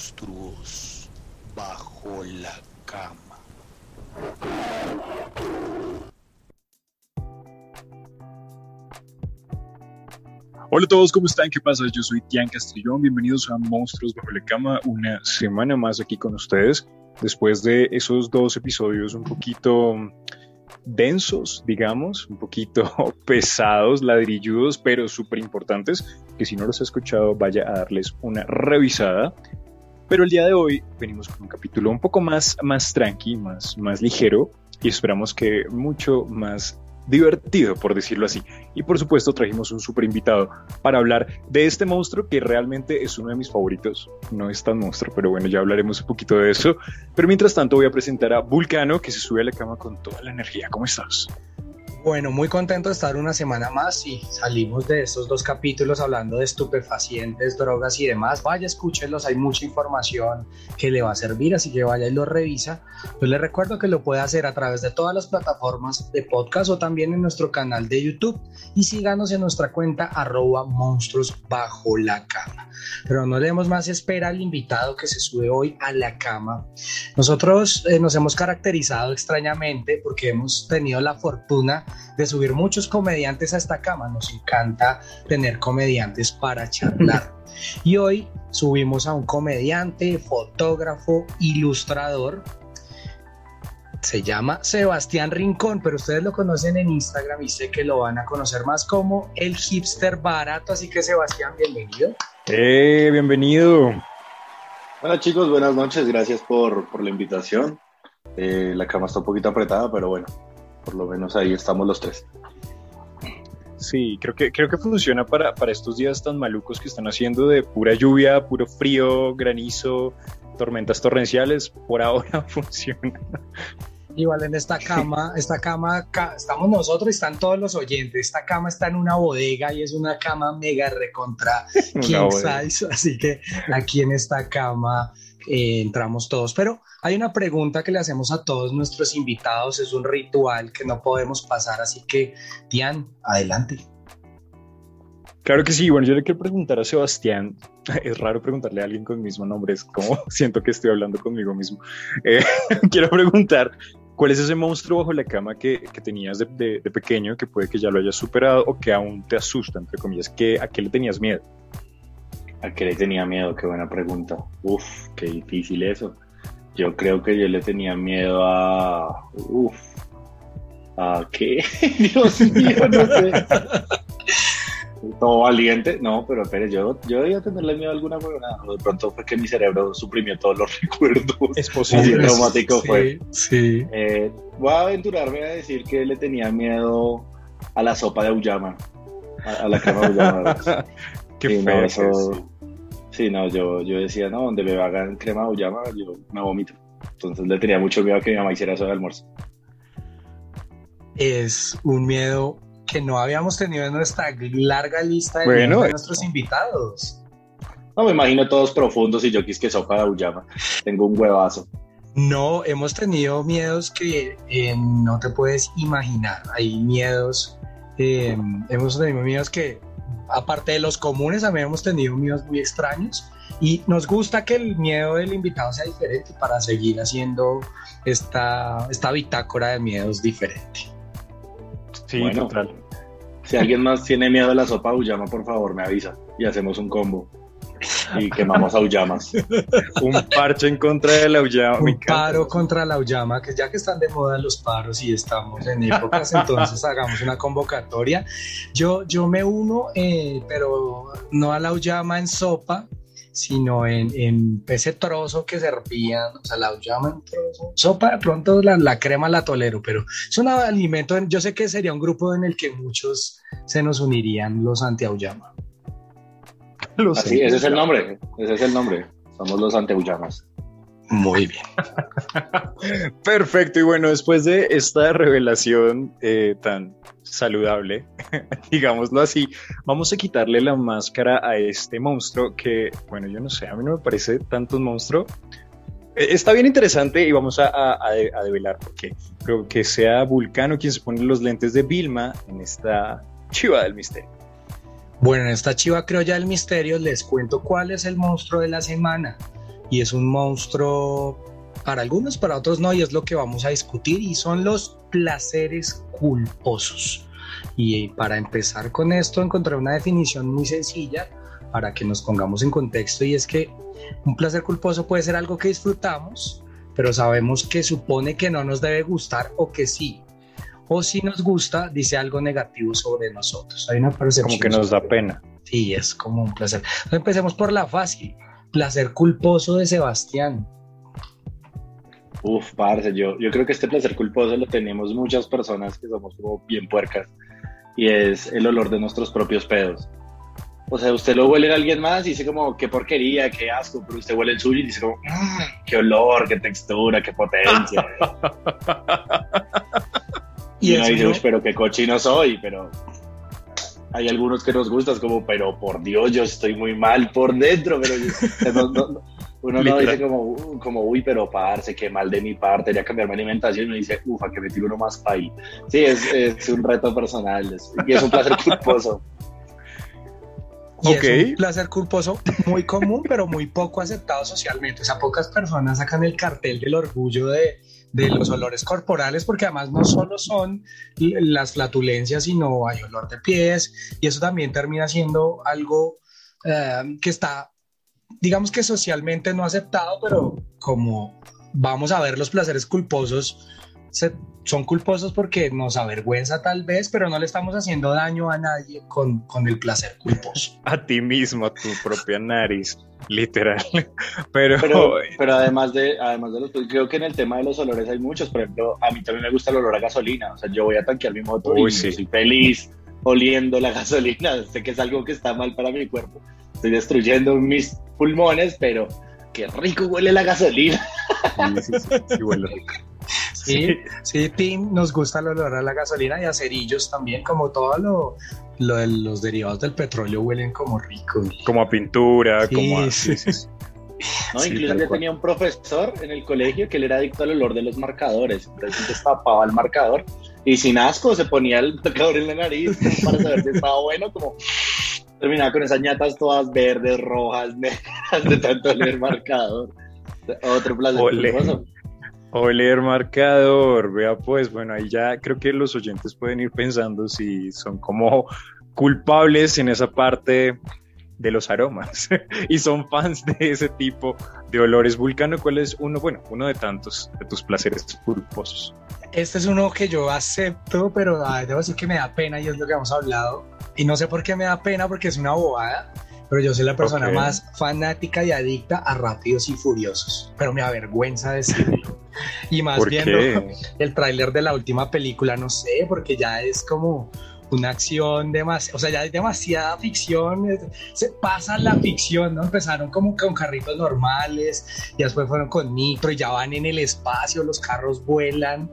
monstruos bajo la cama. Hola a todos, ¿cómo están? ¿Qué pasa? Yo soy Tian Castrillón, bienvenidos a Monstruos Bajo la Cama, una semana más aquí con ustedes, después de esos dos episodios un poquito densos, digamos, un poquito pesados, ladrilludos, pero súper importantes, que si no los ha escuchado vaya a darles una revisada. Pero el día de hoy venimos con un capítulo un poco más, más tranqui, más, más ligero y esperamos que mucho más divertido, por decirlo así. Y por supuesto trajimos un super invitado para hablar de este monstruo que realmente es uno de mis favoritos. No es tan monstruo, pero bueno, ya hablaremos un poquito de eso. Pero mientras tanto voy a presentar a Vulcano, que se sube a la cama con toda la energía. ¿Cómo estás? Bueno, muy contento de estar una semana más y salimos de estos dos capítulos hablando de estupefacientes, drogas y demás. Vaya, escúchenlos, hay mucha información que le va a servir, así que vaya y lo revisa. Yo les recuerdo que lo puede hacer a través de todas las plataformas de podcast o también en nuestro canal de YouTube y síganos en nuestra cuenta arroba monstruos bajo la cama. Pero no demos más espera al invitado que se sube hoy a la cama. Nosotros eh, nos hemos caracterizado extrañamente porque hemos tenido la fortuna de subir muchos comediantes a esta cama. Nos encanta tener comediantes para charlar. Y hoy subimos a un comediante, fotógrafo, ilustrador. Se llama Sebastián Rincón, pero ustedes lo conocen en Instagram y sé que lo van a conocer más como el hipster barato. Así que Sebastián, bienvenido. ¡Eh, bienvenido! Hola chicos, buenas noches, gracias por, por la invitación. Eh, la cama está un poquito apretada, pero bueno, por lo menos ahí estamos los tres. Sí, creo que, creo que funciona para, para estos días tan malucos que están haciendo de pura lluvia, puro frío, granizo, tormentas torrenciales. Por ahora funciona. Igual en esta cama, esta cama, estamos nosotros y están todos los oyentes. Esta cama está en una bodega y es una cama mega recontra king size. Así que aquí en esta cama eh, entramos todos. Pero hay una pregunta que le hacemos a todos nuestros invitados, es un ritual que no podemos pasar, así que, Tian, adelante. Claro que sí, bueno, yo le quiero preguntar a Sebastián, es raro preguntarle a alguien con el mismo nombre, es como siento que estoy hablando conmigo mismo. Eh, quiero preguntar, ¿cuál es ese monstruo bajo la cama que, que tenías de, de, pequeño que puede que ya lo hayas superado o que aún te asusta, entre comillas? ¿qué, ¿A qué le tenías miedo? ¿A qué le tenía miedo? Qué buena pregunta. Uf, qué difícil eso. Yo creo que yo le tenía miedo a. Uf. ¿A qué? Dios mío, no sé. Todo valiente. No, pero espere, yo, yo debía tenerle miedo a alguna huevona. De pronto fue que mi cerebro suprimió todos los recuerdos. Es posible. Así traumático sí, fue. Sí. Eh, voy a aventurarme a decir que le tenía miedo a la sopa de Auyama. A, a la cama de Auyama. Qué Sí, feo. no, eso- Sí, no, yo, yo decía, no, donde me hagan crema de auyama, yo me vomito. Entonces le tenía mucho miedo a que mi mamá hiciera eso de almuerzo. Es un miedo que no habíamos tenido en nuestra larga lista de, Bueno, miedos de nuestros invitados. No, me imagino todos profundos y yo quis que sopa de auyama. Tengo un huevazo. No, hemos tenido miedos que eh, no te puedes imaginar. Hay miedos, eh, hemos tenido miedos que, aparte de los comunes, también hemos tenido miedos muy extraños. Y nos gusta que el miedo del invitado sea diferente para seguir haciendo esta, esta bitácora de miedos diferente. Sí, Bueno. total. Si alguien más tiene miedo de la sopa de auyama, por favor, me avisa y hacemos un combo. Y quemamos auyamas. Un parche en contra de la Ullama. Un paro contra la Ullama, que ya que están de moda los paros y estamos en épocas, entonces hagamos una convocatoria. Yo, yo me uno, eh, pero no a la Ullama en sopa, sino en, en ese trozo que servían, o sea, la en trozo. Sopa, de pronto la, la crema la tolero, pero es un alimento, yo sé que sería un grupo en el que muchos se nos unirían los anti-Auyama. Así, ese es el nombre. Ese es el nombre. Somos los anteuyamas. Muy bien. Perfecto, y bueno, después de esta revelación eh, tan saludable, digámoslo así, vamos a quitarle la máscara a este monstruo que, bueno, yo no sé, a mí no me parece tanto un monstruo. Eh, Está bien interesante y vamos a, a- a de- a develar porque creo que sea Vulcano quien se pone los lentes de Vilma en esta chiva del misterio. Bueno, en esta chiva creo ya el misterio les cuento cuál es el monstruo de la semana. y es un monstruo para algunos, para otros no, y es lo que vamos a discutir, y son los placeres culposos. Y para empezar con esto, encontré una definición muy sencilla para que nos pongamos en contexto, y es que un placer culposo puede ser algo que disfrutamos, pero sabemos que supone que no nos debe gustar o que sí. O si nos gusta, dice algo negativo sobre nosotros. Hay una percepción. Como que nos da pena. Sí, es como un placer. empecemos por la fácil. Placer culposo de Sebastián. Uf, parce, yo, yo creo que este placer culposo lo tenemos muchas personas que somos como bien puercas y es el olor de nuestros propios pedos. O sea, usted lo huele a alguien más y dice como, qué porquería, qué asco, pero usted huele el suyo y dice como, mmm, qué olor, qué textura, qué potencia. y, uno dice, pero qué cochino soy, pero hay algunos que nos gustan, como, pero por Dios, yo estoy muy mal por dentro, pero uno no dice como, uh, como, uy, pero parce, qué mal de mi parte, ya cambiar mi alimentación, y uno dice, ufa, que me tiro uno más para ahí. Sí, es, es, un reto personal y es un placer culposo. Y es un placer culposo muy común, pero muy poco aceptado socialmente. O sea, pocas personas sacan el cartel del orgullo de, de los olores corporales, porque además no solo son las flatulencias, sino hay olor de pies, y eso también termina siendo algo eh, que está, digamos que socialmente no aceptado, pero como vamos a ver los placeres culposos, son culposos porque nos avergüenza tal vez, pero no le estamos haciendo daño a nadie con, con el placer culposo. A ti mismo, a tu propia nariz, literal. Pero, pero, además de, además de los, creo que en el tema de los olores hay muchos. Por ejemplo, a mí también me gusta el olor a gasolina. O sea, yo voy a tanquear mi moto y soy feliz oliendo la gasolina. Sé que es algo que está mal para mi cuerpo. Estoy destruyendo mis pulmones, pero qué rico huele la gasolina. Sí, sí, sí, huele rico. Sí, sí, Tim, nos gusta el olor a la gasolina y a cerillos también, como todo lo, lo de los derivados del petróleo huelen como rico. Como a pintura, como a... No, incluso yo tenía un profesor en el colegio que él era adicto al olor de los marcadores. Entonces destapaba el marcador y sin asco se ponía el tocador en la nariz para saber si estaba bueno, como terminaba con esas ñatas todas verdes, rojas, negras, de tanto leer marcador. Otro placer. O leer marcador, vea pues, bueno, ahí ya creo que los oyentes pueden ir pensando si son como culpables en esa parte de los aromas y son fans de ese tipo de olores. Vulcano, ¿cuál es uno, bueno, uno de tantos de tus placeres culposos? Este es uno que yo acepto, pero debo decir que me da pena y es lo que hemos hablado. Y no sé por qué me da pena porque es una bobada, pero yo soy la persona más fanática y adicta a Rápidos y Furiosos, pero me avergüenza decirlo. y más viendo el tráiler de la última película, no sé, porque ya es como una acción demasiado, o sea, ya hay demasiada ficción, se pasa la ficción, ¿no? Empezaron como con carritos normales y después fueron con nitro y ya van en el espacio, los carros vuelan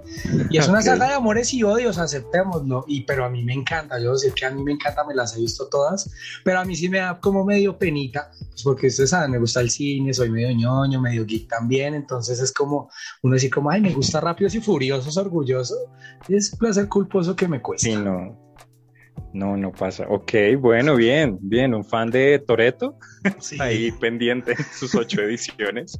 y es una saga de amores y odios, aceptémoslo, y pero a mí me encanta, yo decir que a mí me encanta, me las he visto todas, pero a mí sí me da como medio penita, pues porque ustedes saben, me gusta el cine, soy medio ñoño, medio geek también, entonces es como uno decir como, ay, me gusta Rápidos y Furiosos, orgulloso, es placer culposo que me cuesta. Sí, no. No, no pasa. Ok, bueno, bien, bien. Un fan de Toreto. Ahí pendiente en sus ocho ediciones.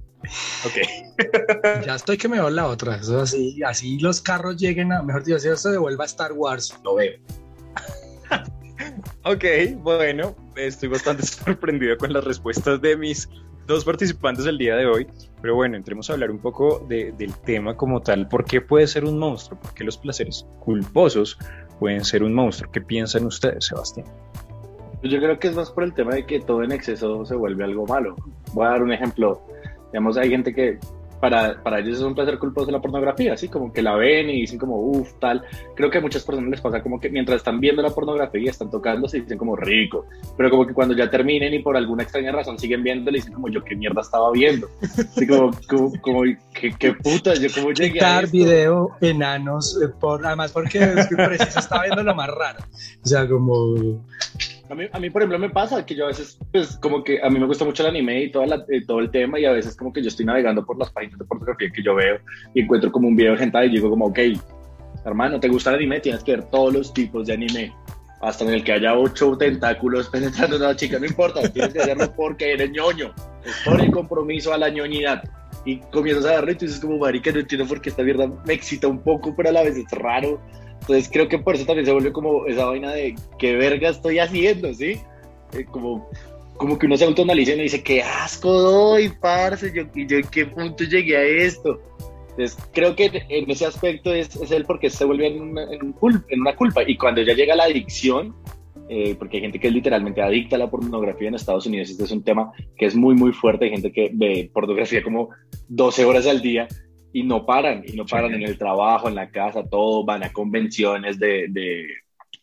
Ok. ya estoy que me veo la otra. Eso así, así los carros lleguen a, mejor dicho, si se devuelva a Star Wars, lo veo. ok, bueno, estoy bastante sorprendido con las respuestas de mis dos participantes del día de hoy. Pero bueno, entremos a hablar un poco del tema como tal. ¿Por qué puede ser un monstruo? ¿Por qué los placeres culposos pueden ser un monstruo. ¿Qué piensan ustedes, Sebastián? Pues yo creo que es más por el tema de que todo en exceso se vuelve algo malo. Voy a dar un ejemplo. Digamos, hay gente que para, para ellos es un placer culposo la pornografía, así como que la ven y dicen como, uff, tal. Creo que a muchas personas les pasa como que mientras están viendo la pornografía y están tocando, se dicen como rico, pero como que cuando ya terminen y por alguna extraña razón siguen viendo, le dicen como yo qué mierda estaba viendo. Así como, como, ¿qué, puta, yo como llegué Quitar a video enanos, eh, por, además porque es que preciso estaba viendo lo más raro. O sea, como a mí, a mí, por ejemplo, me pasa que yo a veces, pues, como que a mí me gusta mucho el anime y, toda eh, todo el tema, y a veces, como que yo estoy navegando por las páginas de fotografía que yo veo y encuentro como un video de gente y digo, como, ok, hermano, ¿te gusta el anime? Tienes que ver todos los tipos de anime, hasta en el que haya ocho tentáculos penetrando a una chica, no importa, tienes que hacerlo porque eres ñoño. Es por el compromiso a la ñoñidad. Y comienzas a darle y tú dices como, marica, no entiendo por qué esta mierda me excita un poco, pero a la vez es raro. Entonces creo que por eso también se vuelve como esa vaina de qué verga estoy haciendo, ¿sí? Eh, como, como que uno se autoanaliza y uno dice, qué asco doy, parce, yo, y yo en qué punto llegué a esto. Entonces creo que en ese aspecto es, es el porque se vuelve en una, en, un en una culpa. Y cuando ya llega la adicción, eh, porque hay gente que es literalmente adicta a la pornografía en Estados Unidos, este es un tema que es muy, muy fuerte, hay gente que ve pornografía como 12 horas al día y no paran, y no paran en el trabajo, en la casa, todo, van a convenciones de, de,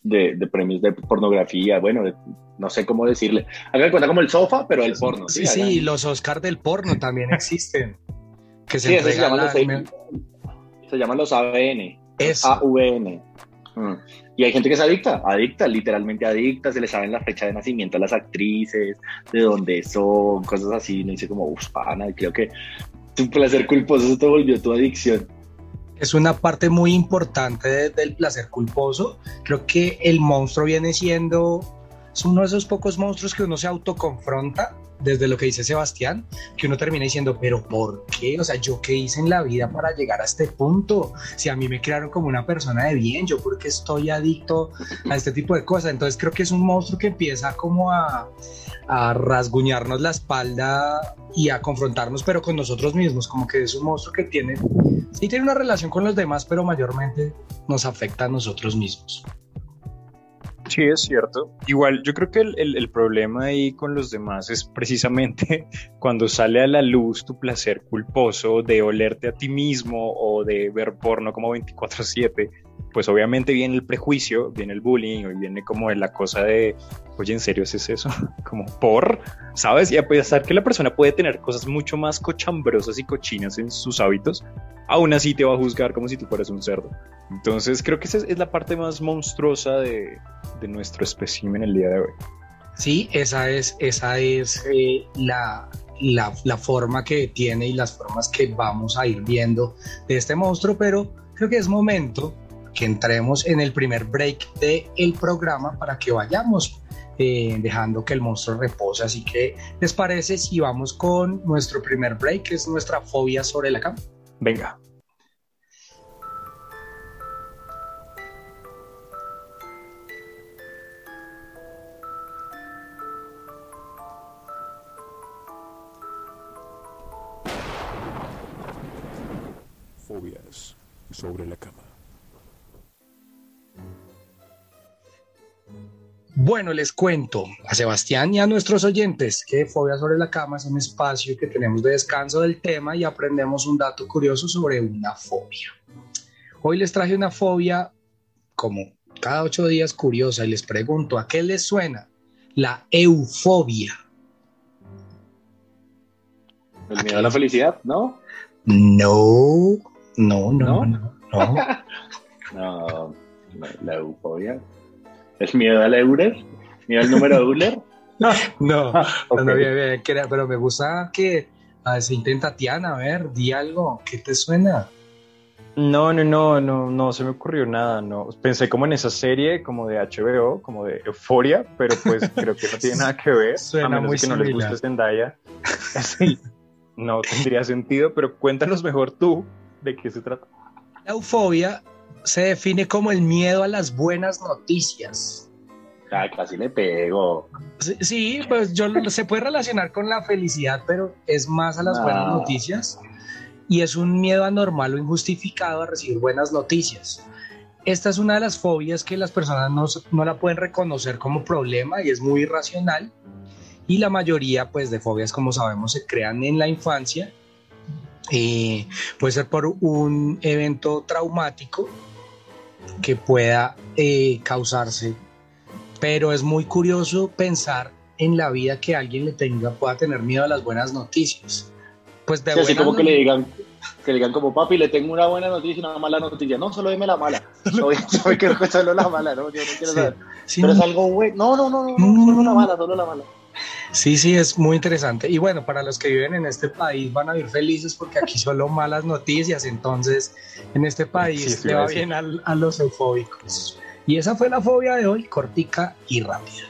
de, de premios de pornografía, bueno, de- no sé cómo decirle, hagan cuenta como el sofá, pero el porno. Sí, sí, los Oscar del porno también existen. Que se Sí, se llaman, los, entregan se llaman los ABN. Eso. AVN. Mm. Y hay gente que es adicta, adicta, literalmente adicta, se le saben la fecha de nacimiento a las actrices, de dónde son, cosas así, y uno dice como, uff, pana, creo que tu placer culposo se te volvió tu adicción. es una parte muy importante de- del placer culposo. Creo que el monstruo viene siendo, es uno de esos pocos monstruos que uno se autoconfronta, desde lo que dice Sebastián, que uno termina diciendo, pero ¿por qué? O sea, ¿yo qué hice en la vida para llegar a este punto? Si a mí me crearon como una persona de bien, ¿yo por qué estoy adicto a este tipo de cosas? Entonces creo que es un monstruo que empieza como a, a rasguñarnos la espalda y a confrontarnos, pero con nosotros mismos, como que es un monstruo que tiene, sí tiene una relación con los demás, pero mayormente nos afecta a nosotros mismos. Sí, es cierto. Igual, yo creo que el, el- problema ahí con los demás es precisamente cuando sale a la luz tu placer culposo de olerte a ti mismo o de ver porno como 24/7, pues obviamente viene el prejuicio, viene el bullying, y viene como la cosa de, oye, ¿en serio es eso? Como por, ¿sabes? Y a pesar que la persona puede tener cosas mucho más cochambrosas y cochinas en sus hábitos, aún así te va a juzgar como si tú fueras un cerdo. Entonces creo que esa es, la parte más monstruosa de, de nuestro espécimen el día de hoy. Sí, esa es, esa es eh, la, la forma que tiene y las formas que vamos a ir viendo de este monstruo, pero creo que es momento que entremos en el primer break del programa para que vayamos eh, dejando que el monstruo repose. Así que, ¿les parece si vamos con nuestro primer break, que es nuestra fobia sobre la cama? Venga. Fobias sobre la cama. Bueno, les cuento a Sebastián y a nuestros oyentes que Fobia sobre la cama es un espacio que tenemos de descanso del tema y aprendemos un dato curioso sobre una fobia. Hoy les traje una fobia como cada ocho días curiosa y les pregunto, ¿a qué les suena? La eufobia. El miedo a la felicidad, ¿no? No, no, no, ¿No? no, no. No, no, la eufobia. ¿Es miedo al Euler? ¿Miedo al número Euler? No, no, bien, bien, que- pero me gusta que a ver, se intenta Tiana, a ver, di algo, ¿qué te suena? No, no, no, no, no se me ocurrió nada, no. Pensé como en esa serie como de HBO, como de Euforia, pero pues creo que no tiene nada que ver. Suena a menos muy que no les guste Zendaya. Sí, no tendría sentido, pero cuéntanos mejor tú de qué se trata. La eufobia se define como el miedo a las buenas noticias. Ah, casi le pego. Sí, sí, pues yo se puede relacionar con la felicidad, pero es más a las No. buenas noticias y es un miedo anormal o injustificado a recibir buenas noticias. Esta es una de las fobias que las personas no, no la pueden reconocer como problema y es muy irracional. Y la mayoría pues, de fobias, como sabemos, se crean en la infancia. Eh, puede ser por un evento traumático que pueda eh, causarse. Pero es muy curioso pensar en la vida que alguien le tenga, pueda tener miedo a las buenas noticias. Pues de Sí, así como que le digan, que le digan como papi, le tengo una buena noticia y una mala noticia. No, solo dime la mala. Quiero solo la mala, ¿no? Yo no quiero Sí. saber. Sí, Pero es algo bueno. No, no, no, no, No, no, no, solo la mala, solo la mala. Sí, sí, es muy interesante. Y bueno, para los que viven en este país van a vivir felices porque aquí solo malas noticias. Entonces, en este país Sí, sí, le a va bien al- a, los eufóbicos. Y esa fue la fobia de hoy, cortica y rápida.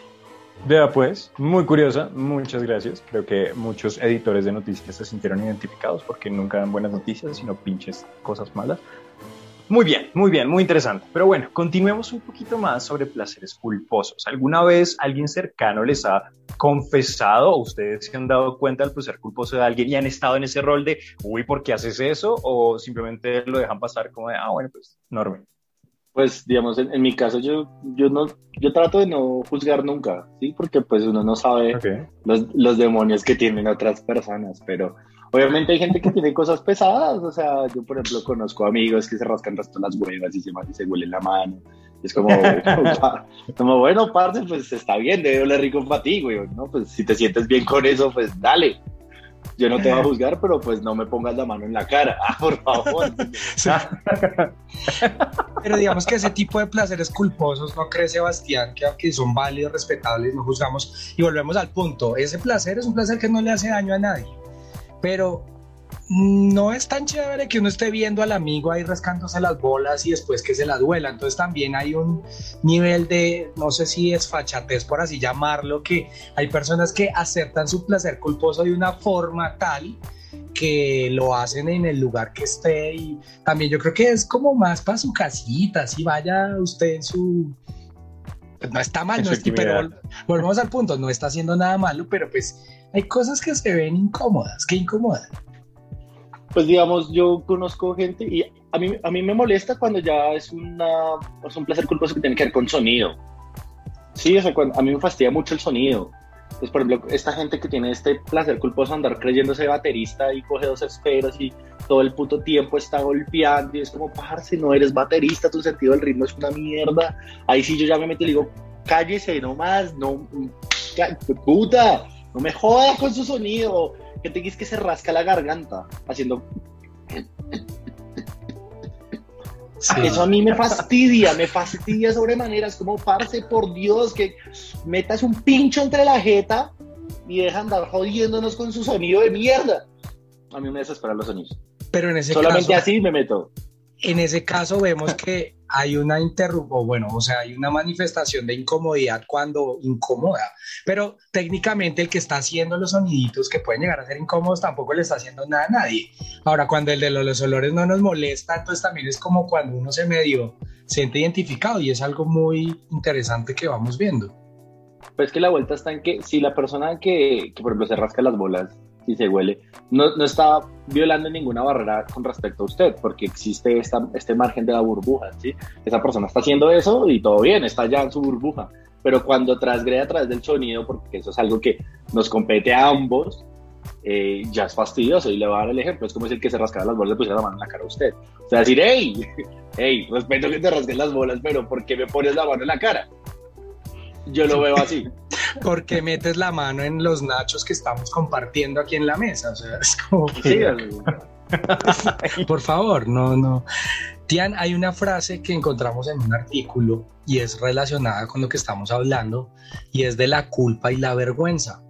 Vea pues, muy curiosa, muchas gracias. Creo que muchos editores de noticias se sintieron identificados porque nunca dan buenas noticias, sino pinches cosas malas. Muy bien, muy bien, muy interesante. Pero bueno, continuemos un poquito más sobre placeres culposos. ¿Alguna vez alguien cercano les ha confesado o ustedes se han dado cuenta del placer culposo de alguien y han estado en ese rol de, uy, ¿por qué haces eso? O simplemente lo dejan pasar como de, ah, bueno, pues, normal. Pues, digamos, en, en mi caso, yo, yo, no, yo trato de no juzgar nunca, ¿sí? Porque pues uno no sabe Ok. los, los demonios que tienen otras personas, pero obviamente hay gente que tiene cosas pesadas, o sea, yo por ejemplo conozco amigos que se rascan resto las huevas y se, y se huelen la mano, es como, como bueno, parce, pues está bien, debe oler rico para ti, güey, ¿no? Pues si te sientes bien con eso, pues dale. Yo no te voy a juzgar, pero pues no me pongas la mano en la cara, ah, por favor. Pero digamos que ese tipo de placeres culposos, ¿no cree Sebastián? Que aunque son válidos, respetables, no juzgamos. Y volvemos al punto, ese placer es un placer que no le hace daño a nadie. Pero no es tan chévere que uno esté viendo al amigo ahí rascándose las bolas y después que se las duela. Entonces también hay un nivel de, no sé si es fachatez por así llamarlo, que hay personas que aceptan su placer culposo de una forma tal que lo hacen en el lugar que esté y también yo creo que es como más para su casita, si vaya usted en su... Pues no está mal, no su es, pero volvemos al punto, no está haciendo nada malo, pero pues hay cosas que se ven incómodas, que incomodan. Pues digamos, yo conozco gente y a mí, a mí me molesta cuando ya es, una, es un placer culposo que tiene que ver con sonido. Sí, o sea, cuando- a mí me fastidia mucho el sonido. Entonces, por ejemplo, esta gente que tiene este placer culposo andar creyéndose baterista y coge dos esferas y todo el puto tiempo está golpeando y es como, parce, no eres baterista, tu sentido del ritmo es una mierda. Ahí sí yo ya me meto y le digo, cállese nomás, no, cá- puta, no me joda con su sonido. Que te que se rasca la garganta haciendo Sí. Eso a mí me fastidia, me fastidia sobremanera. Es como, parce, por Dios, que metas un pincho entre la jeta y deja andar jodiéndonos con su sonido de mierda. A mí me desesperan los sonidos. Pero en ese Solamente caso, así me meto. En ese caso vemos que hay una interrupción, bueno, o sea, hay una manifestación de incomodidad cuando incomoda, pero técnicamente el que está haciendo los soniditos que pueden llegar a ser incómodos tampoco le está haciendo nada a nadie. Ahora, cuando el de los, olores no nos molesta, entonces también es como cuando uno se medio siente identificado y es algo muy interesante que vamos viendo. Pues que la vuelta está en que si la persona que, que por ejemplo, se rasca las bolas y se huele, no, no está violando ninguna barrera con respecto a usted, porque existe esta, este margen de la burbuja, ¿sí? Esa persona está haciendo eso y todo bien, está ya en su burbuja. Pero cuando transgrede a través del sonido, porque eso es algo que nos compete a ambos, eh, ya es fastidioso. Y le voy a dar el ejemplo: es como si el que se rascara las bolas le pusiera la mano en la cara a usted. O sea, decir, hey, hey, respeto que te rasques las bolas, pero ¿por qué me pones la mano en la cara? Yo lo veo así. Porque metes la mano en los nachos que estamos compartiendo aquí en la mesa, o sea, es como... Sí, Por favor, no, no. Tian, hay una frase que encontramos en un artículo y es relacionada con lo que estamos hablando y es de la culpa y la vergüenza.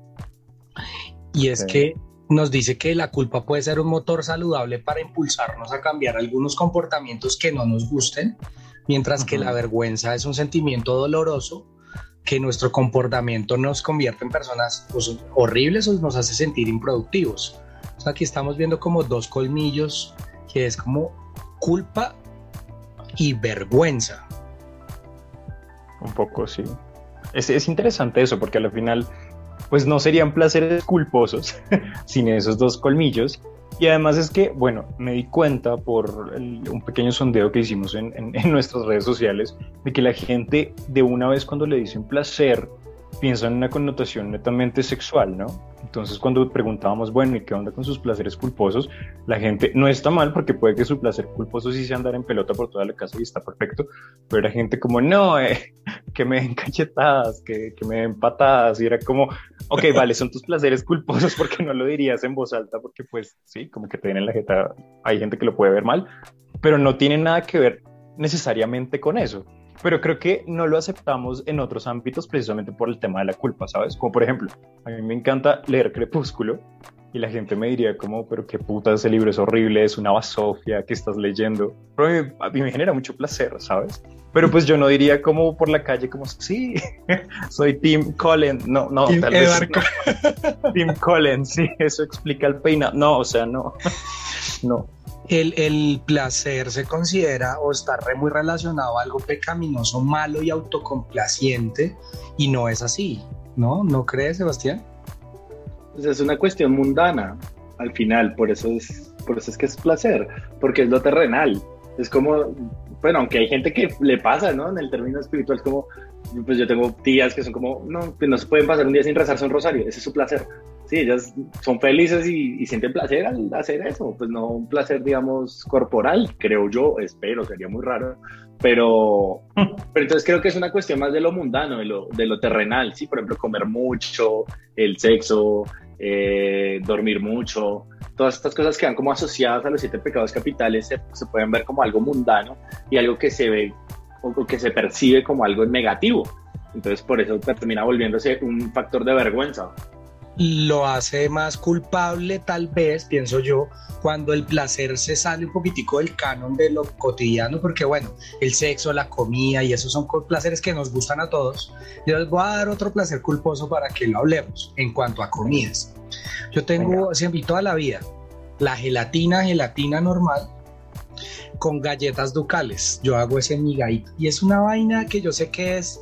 Y es que nos dice que la culpa puede ser un motor saludable para impulsarnos a cambiar algunos comportamientos que no nos gusten, mientras que la vergüenza es un sentimiento doloroso que nuestro comportamiento nos convierte en personas pues, horribles o nos hace sentir improductivos. Aquí estamos viendo como dos colmillos, que es como culpa y vergüenza. Un poco, sí. Es, es interesante eso, porque al final, pues no serían placeres culposos sin esos dos colmillos. Y además es que, bueno, me di cuenta por el- un pequeño sondeo que hicimos en, en- en nuestras redes sociales de que la gente de una vez cuando le dicen placer piensa en una connotación netamente sexual, ¿no? Entonces cuando preguntábamos, bueno, ¿y qué onda con sus placeres culposos? La gente no está mal porque puede que su placer culposo sí sea andar en pelota por toda la casa y está perfecto, pero era gente como, no, eh, que me den cachetadas, que, que me den patadas, y era como, ok, vale, son tus placeres culposos porque no lo dirías en voz alta, porque pues sí, como que te den en la jeta, hay gente que lo puede ver mal, pero no tiene nada que ver necesariamente con eso. Pero creo que no lo aceptamos en otros ámbitos precisamente por el tema de la culpa, ¿sabes? Como por ejemplo, a mí me encanta leer Crepúsculo y la gente me diría como, pero qué puta, ese libro es horrible, es una basofia, ¿qué estás leyendo? Pero a mí, a mí me genera mucho placer, ¿sabes? Pero pues yo no diría como por la calle como, sí, soy Tim Collins, no, no, Tim tal vez no. Tim Collins, sí, eso explica el peinado, no, o sea, no, no. El, placer se considera o está re muy relacionado a algo pecaminoso, malo y autocomplaciente, y no es así, ¿no? ¿No crees, Sebastián? Pues es una cuestión mundana al final, por eso es, por eso es que es placer, porque es lo terrenal. Es como, bueno, aunque hay gente que le pasa, ¿no? En el término espiritual, es como, pues yo tengo tías que son como, no, que no se pueden pasar un día sin rezarse un rosario, ese es su placer. Sí, ellas son felices y, y sienten placer al hacer eso, pues no un placer, digamos, corporal, creo yo, espero, sería muy raro, pero, pero entonces creo que es una cuestión más de lo mundano, de lo, de lo terrenal, sí, por ejemplo, comer mucho, el sexo, eh, dormir mucho, todas estas cosas que van como asociadas a los siete pecados capitales se, se pueden ver como algo mundano y algo que se ve o que se percibe como algo negativo. Entonces por eso termina volviéndose un factor de vergüenza. Lo hace más culpable tal vez, pienso yo, cuando el placer se sale un poquitico del canon de lo cotidiano, porque bueno, el sexo, la comida y esos son placeres que nos gustan a todos. Yo les voy a dar otro placer culposo para que lo hablemos en cuanto a comidas. Yo tengo siempre toda la vida la gelatina, gelatina normal con galletas ducales. Yo hago ese migadito y es una vaina que yo sé que es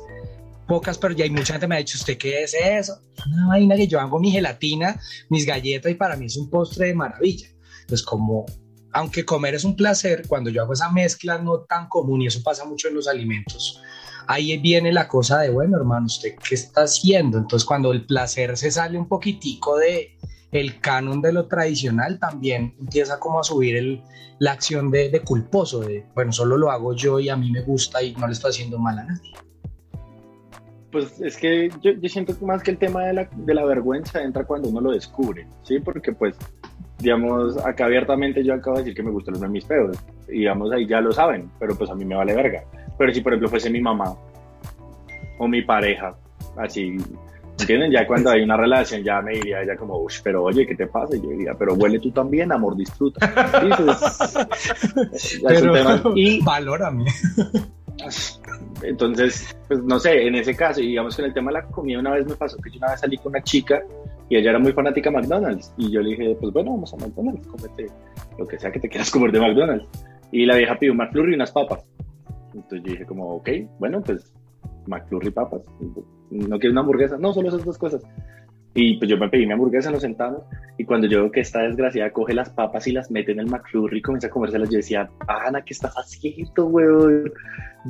pocas, pero ya hay mucha gente me ha dicho, ¿usted qué es eso? Es una vaina que yo hago mi gelatina, mis galletas y para mí es un postre de maravilla. Entonces, como, aunque comer es un placer, cuando yo hago esa mezcla no tan común y eso pasa mucho en los alimentos, ahí viene la cosa de, bueno, hermano, ¿usted qué está haciendo? Entonces, cuando el placer se sale un poquitico de el canon de lo tradicional, también empieza como a subir el, la acción de, de culposo, de, bueno, solo lo hago yo y a mí me gusta y no le estoy haciendo mal a nadie. Pues es que yo, yo siento más que el tema de la, de la vergüenza entra cuando uno lo descubre, ¿sí? Porque pues, digamos, acá abiertamente yo acabo de decir que me gustan los memis feos, y digamos, ahí ya lo saben, pero pues a mí me vale verga. Pero si por ejemplo fuese mi mamá o mi pareja, así, ¿entienden? Ya cuando hay una relación ya me diría ella como, uff, pero oye, ¿qué te pasa? Y yo diría, pero huele tú también, amor, disfruta. Entonces, ya es un tema. Y valórame. Entonces, pues no sé, en ese caso, y digamos que en el tema de la comida, una vez me pasó que yo una vez salí con una chica y ella era muy fanática de McDonald's. Y yo le dije, pues bueno, vamos a McDonald's, cómete lo que sea que te quieras comer de McDonald's. Y la vieja pidió un McFlurry y unas papas. Entonces yo dije como, ok, bueno, pues McFlurry papas. ¿No quieres una hamburguesa? No, solo esas dos cosas. Y pues yo me pedí mi hamburguesa, nos sentamos, y cuando yo veo que esta desgraciada coge las papas y las mete en el McFlurry y comienza a comérselas, yo decía, Ana, ¿qué estás haciendo, weón?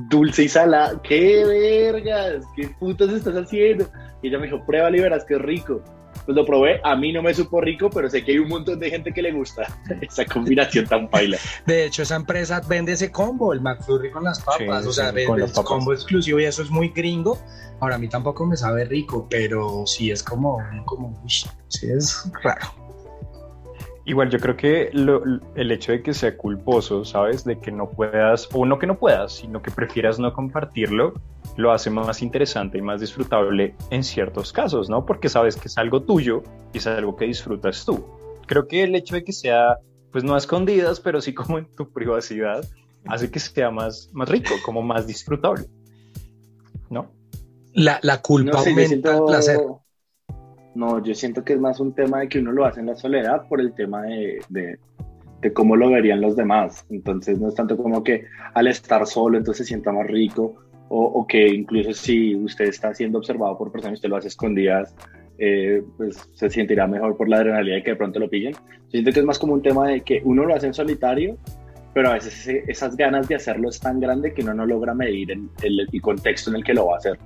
Dulce y salada, ¿qué vergas? ¿Qué putas estás haciendo? Y ella me dijo, pruébalo y verás que rico. Pues lo probé, a mí no me supo rico, pero sé que hay un montón de gente que le gusta esa combinación tan paila. De hecho, esa empresa vende ese combo, el McFlurry con las papas, Sí, o sea, sí, vende con el las papas. combo exclusivo y eso es muy gringo. Ahora a mí tampoco me sabe rico, pero sí es como, como, uy, sí es raro. Igual yo creo que lo- el hecho de que sea culposo, ¿sabes? De que no puedas, o no que no puedas, sino que prefieras no compartirlo, lo hace más interesante y más disfrutable en ciertos casos, ¿no? Porque sabes que es algo tuyo y es algo que disfrutas tú. Creo que el hecho de que sea, pues no a escondidas, pero sí como en tu privacidad, hace que sea más, más rico, como más disfrutable, ¿no? La, la culpa No sé, yo aumenta siento- el placer. No, yo siento que es más un tema de que uno lo hace en la soledad por el tema de, de, de cómo lo verían los demás. Entonces no es tanto como que al estar solo entonces se sienta más rico o, que incluso si usted está siendo observado por personas usted lo hace escondidas, eh, pues se sentirá mejor por la adrenalina de que de pronto lo pillen. Siento que es más como un tema de que uno lo hace en solitario, pero a veces esas ganas de hacerlo es tan grande que uno no logra medir el, el- contexto en el que lo va a hacer.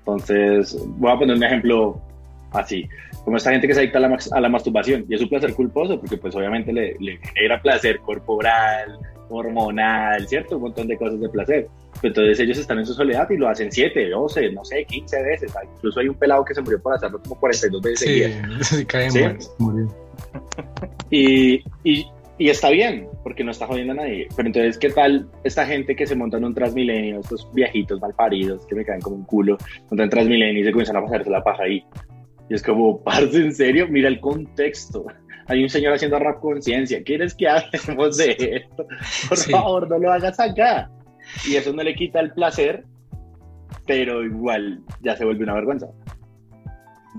Entonces, voy a poner un ejemplo así, como esta gente que se adicta a la, max- a la masturbación, y es un placer culposo, porque pues obviamente le, le genera placer corporal, hormonal, ¿cierto? Un montón de cosas de placer. Pero entonces ellos están en su soledad y lo hacen 7, 12, no sé, 15 veces. Ah, Incluso hay un pelado que se murió por hacerlo como 42 veces seguidas. Sí, sí, cae ¿Sí? Y, y, y está bien, porque no está jodiendo a nadie. Pero entonces, ¿qué tal esta gente que se monta en un Transmilenio, estos viejitos malparidos que me caen como un culo, montan en Transmilenio y se comienzan a pasarse la paja ahí? Y es como, parce, en serio, mira el contexto. Hay un señor haciendo rap conciencia. ¿Quieres que hablemos de esto? Por Sí. favor, no lo hagas acá. Y eso no le quita el placer, pero igual ya se vuelve una vergüenza.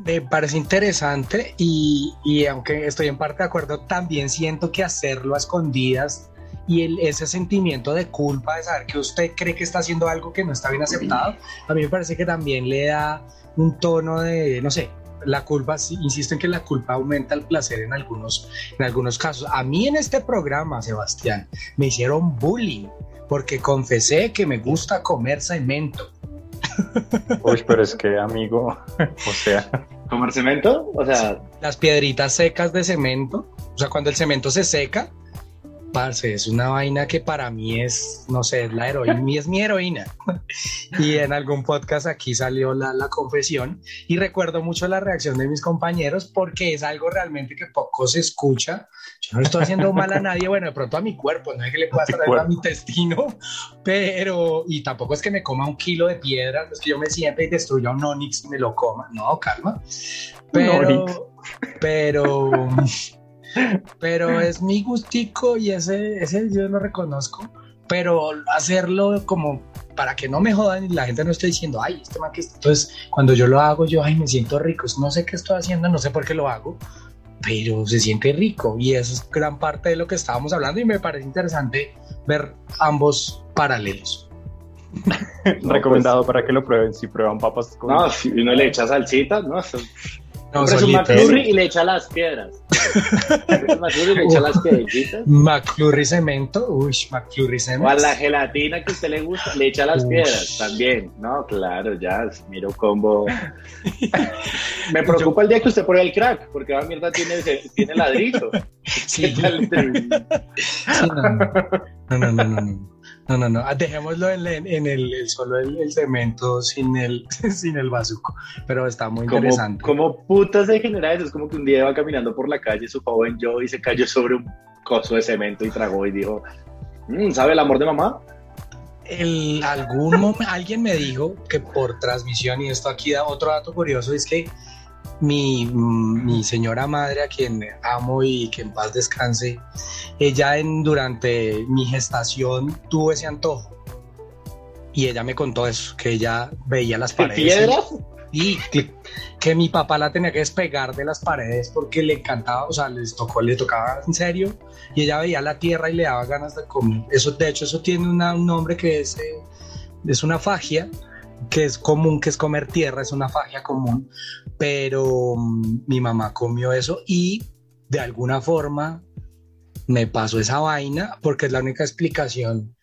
Me parece interesante y, y aunque estoy en parte de acuerdo, también siento que hacerlo a escondidas y el, ese sentimiento de culpa de saber que usted cree que está haciendo algo que no está bien aceptado, a mí me parece que también le da un tono de, no sé, la culpa, insisto en que la culpa aumenta el placer en algunos, en algunos casos. A mí en este programa, Sebastián, me hicieron bullying porque confesé que me gusta comer cemento. Uy, pero es que, amigo, o sea, ¿Comer cemento? O sea, las piedritas secas de cemento, o sea, cuando el cemento se seca, parce, es una vaina que para mí es, no sé, es la heroína, es mi heroína. y en algún podcast aquí salió la, la confesión y recuerdo mucho la reacción de mis compañeros porque es algo realmente que poco se escucha. Yo no estoy haciendo mal a nadie, bueno, de pronto a mi cuerpo, no es que le pueda hacer a mi intestino, pero, y tampoco es que me coma un kilo de piedra, no es que yo me siente y destruya un onix y me lo coma, no, calma. Pero, pero, pero es mi gustico y ese, ese yo lo reconozco, pero hacerlo como para que no me jodan y la gente no esté diciendo, ay, este man que está-". Entonces, cuando yo lo hago, yo, ay, me siento rico, no sé qué estoy haciendo, no sé por qué lo hago, pero se siente rico y eso es gran parte de lo que estábamos hablando y me parece interesante ver ambos paralelos. recomendado para que lo prueben si prueban papas con... no, si uno le echa salsita, no, eso- No, compres un y le echa las piedras. Compres un McFlurry y le echa las piedritas. McFlurry cemento, uy, McFlurry cemento. O a la gelatina que a usted le gusta, le echa las piedras también. No, claro, ya, miro combo. Me preocupa el día que usted pruebe el crack, porque la mierda tiene, tiene ladrillo. Sí. ¿Qué tal? Sí, no, no, no, no, no, no. No, no, no. Ah, Dejémoslo en, en- en el, el- solo el, el cemento sin el, sin el bazuco. Pero está muy Como, interesante. como puta se genera eso. Es como que un día iba caminando por la calle su joven yo y se cayó sobre un coso de cemento y tragó y dijo, "Mm, ¿sabe el amor de mamá? El, algún alguien me dijo que por transmisión, y esto aquí da otro dato curioso, es que mi, mi señora madre, a quien amo y que en paz descanse, ella en, durante mi gestación tuvo ese antojo. Y ella me contó eso, que ella veía las ¿De paredes. y- piedras? y que, que mi papá la tenía que despegar de las paredes porque le encantaba, o sea, les tocó, le tocaba en serio y ella veía la tierra y le daba ganas de comer. Eso, de hecho, eso tiene una- un nombre que es, eh, es una fagia, que es común, que es comer tierra, es una fagia común, pero mm, mi mamá comió eso y de alguna forma me pasó esa vaina porque es la única explicación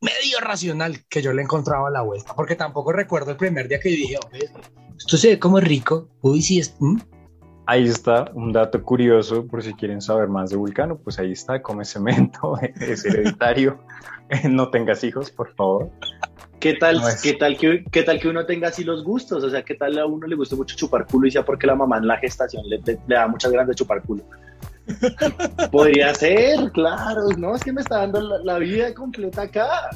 medio racional que yo le encontraba a la vuelta, porque tampoco recuerdo el primer día que yo dije, "Oye, esto se ve como rico, uy, sí, es... ¿mm?". Ahí está un dato curioso por si quieren saber más de Vulcano, pues ahí está, come cemento, es hereditario, no tengas hijos, por favor. ¿Qué tal, No qué, tal que, ¿Qué tal que uno tenga así los gustos? O sea, ¿qué tal a uno le gusta mucho chupar culo y sea porque la mamá en la gestación le, le- le da muchas ganas de chupar culo? Podría ser, claro. No, es que me está dando la, la vida completa acá.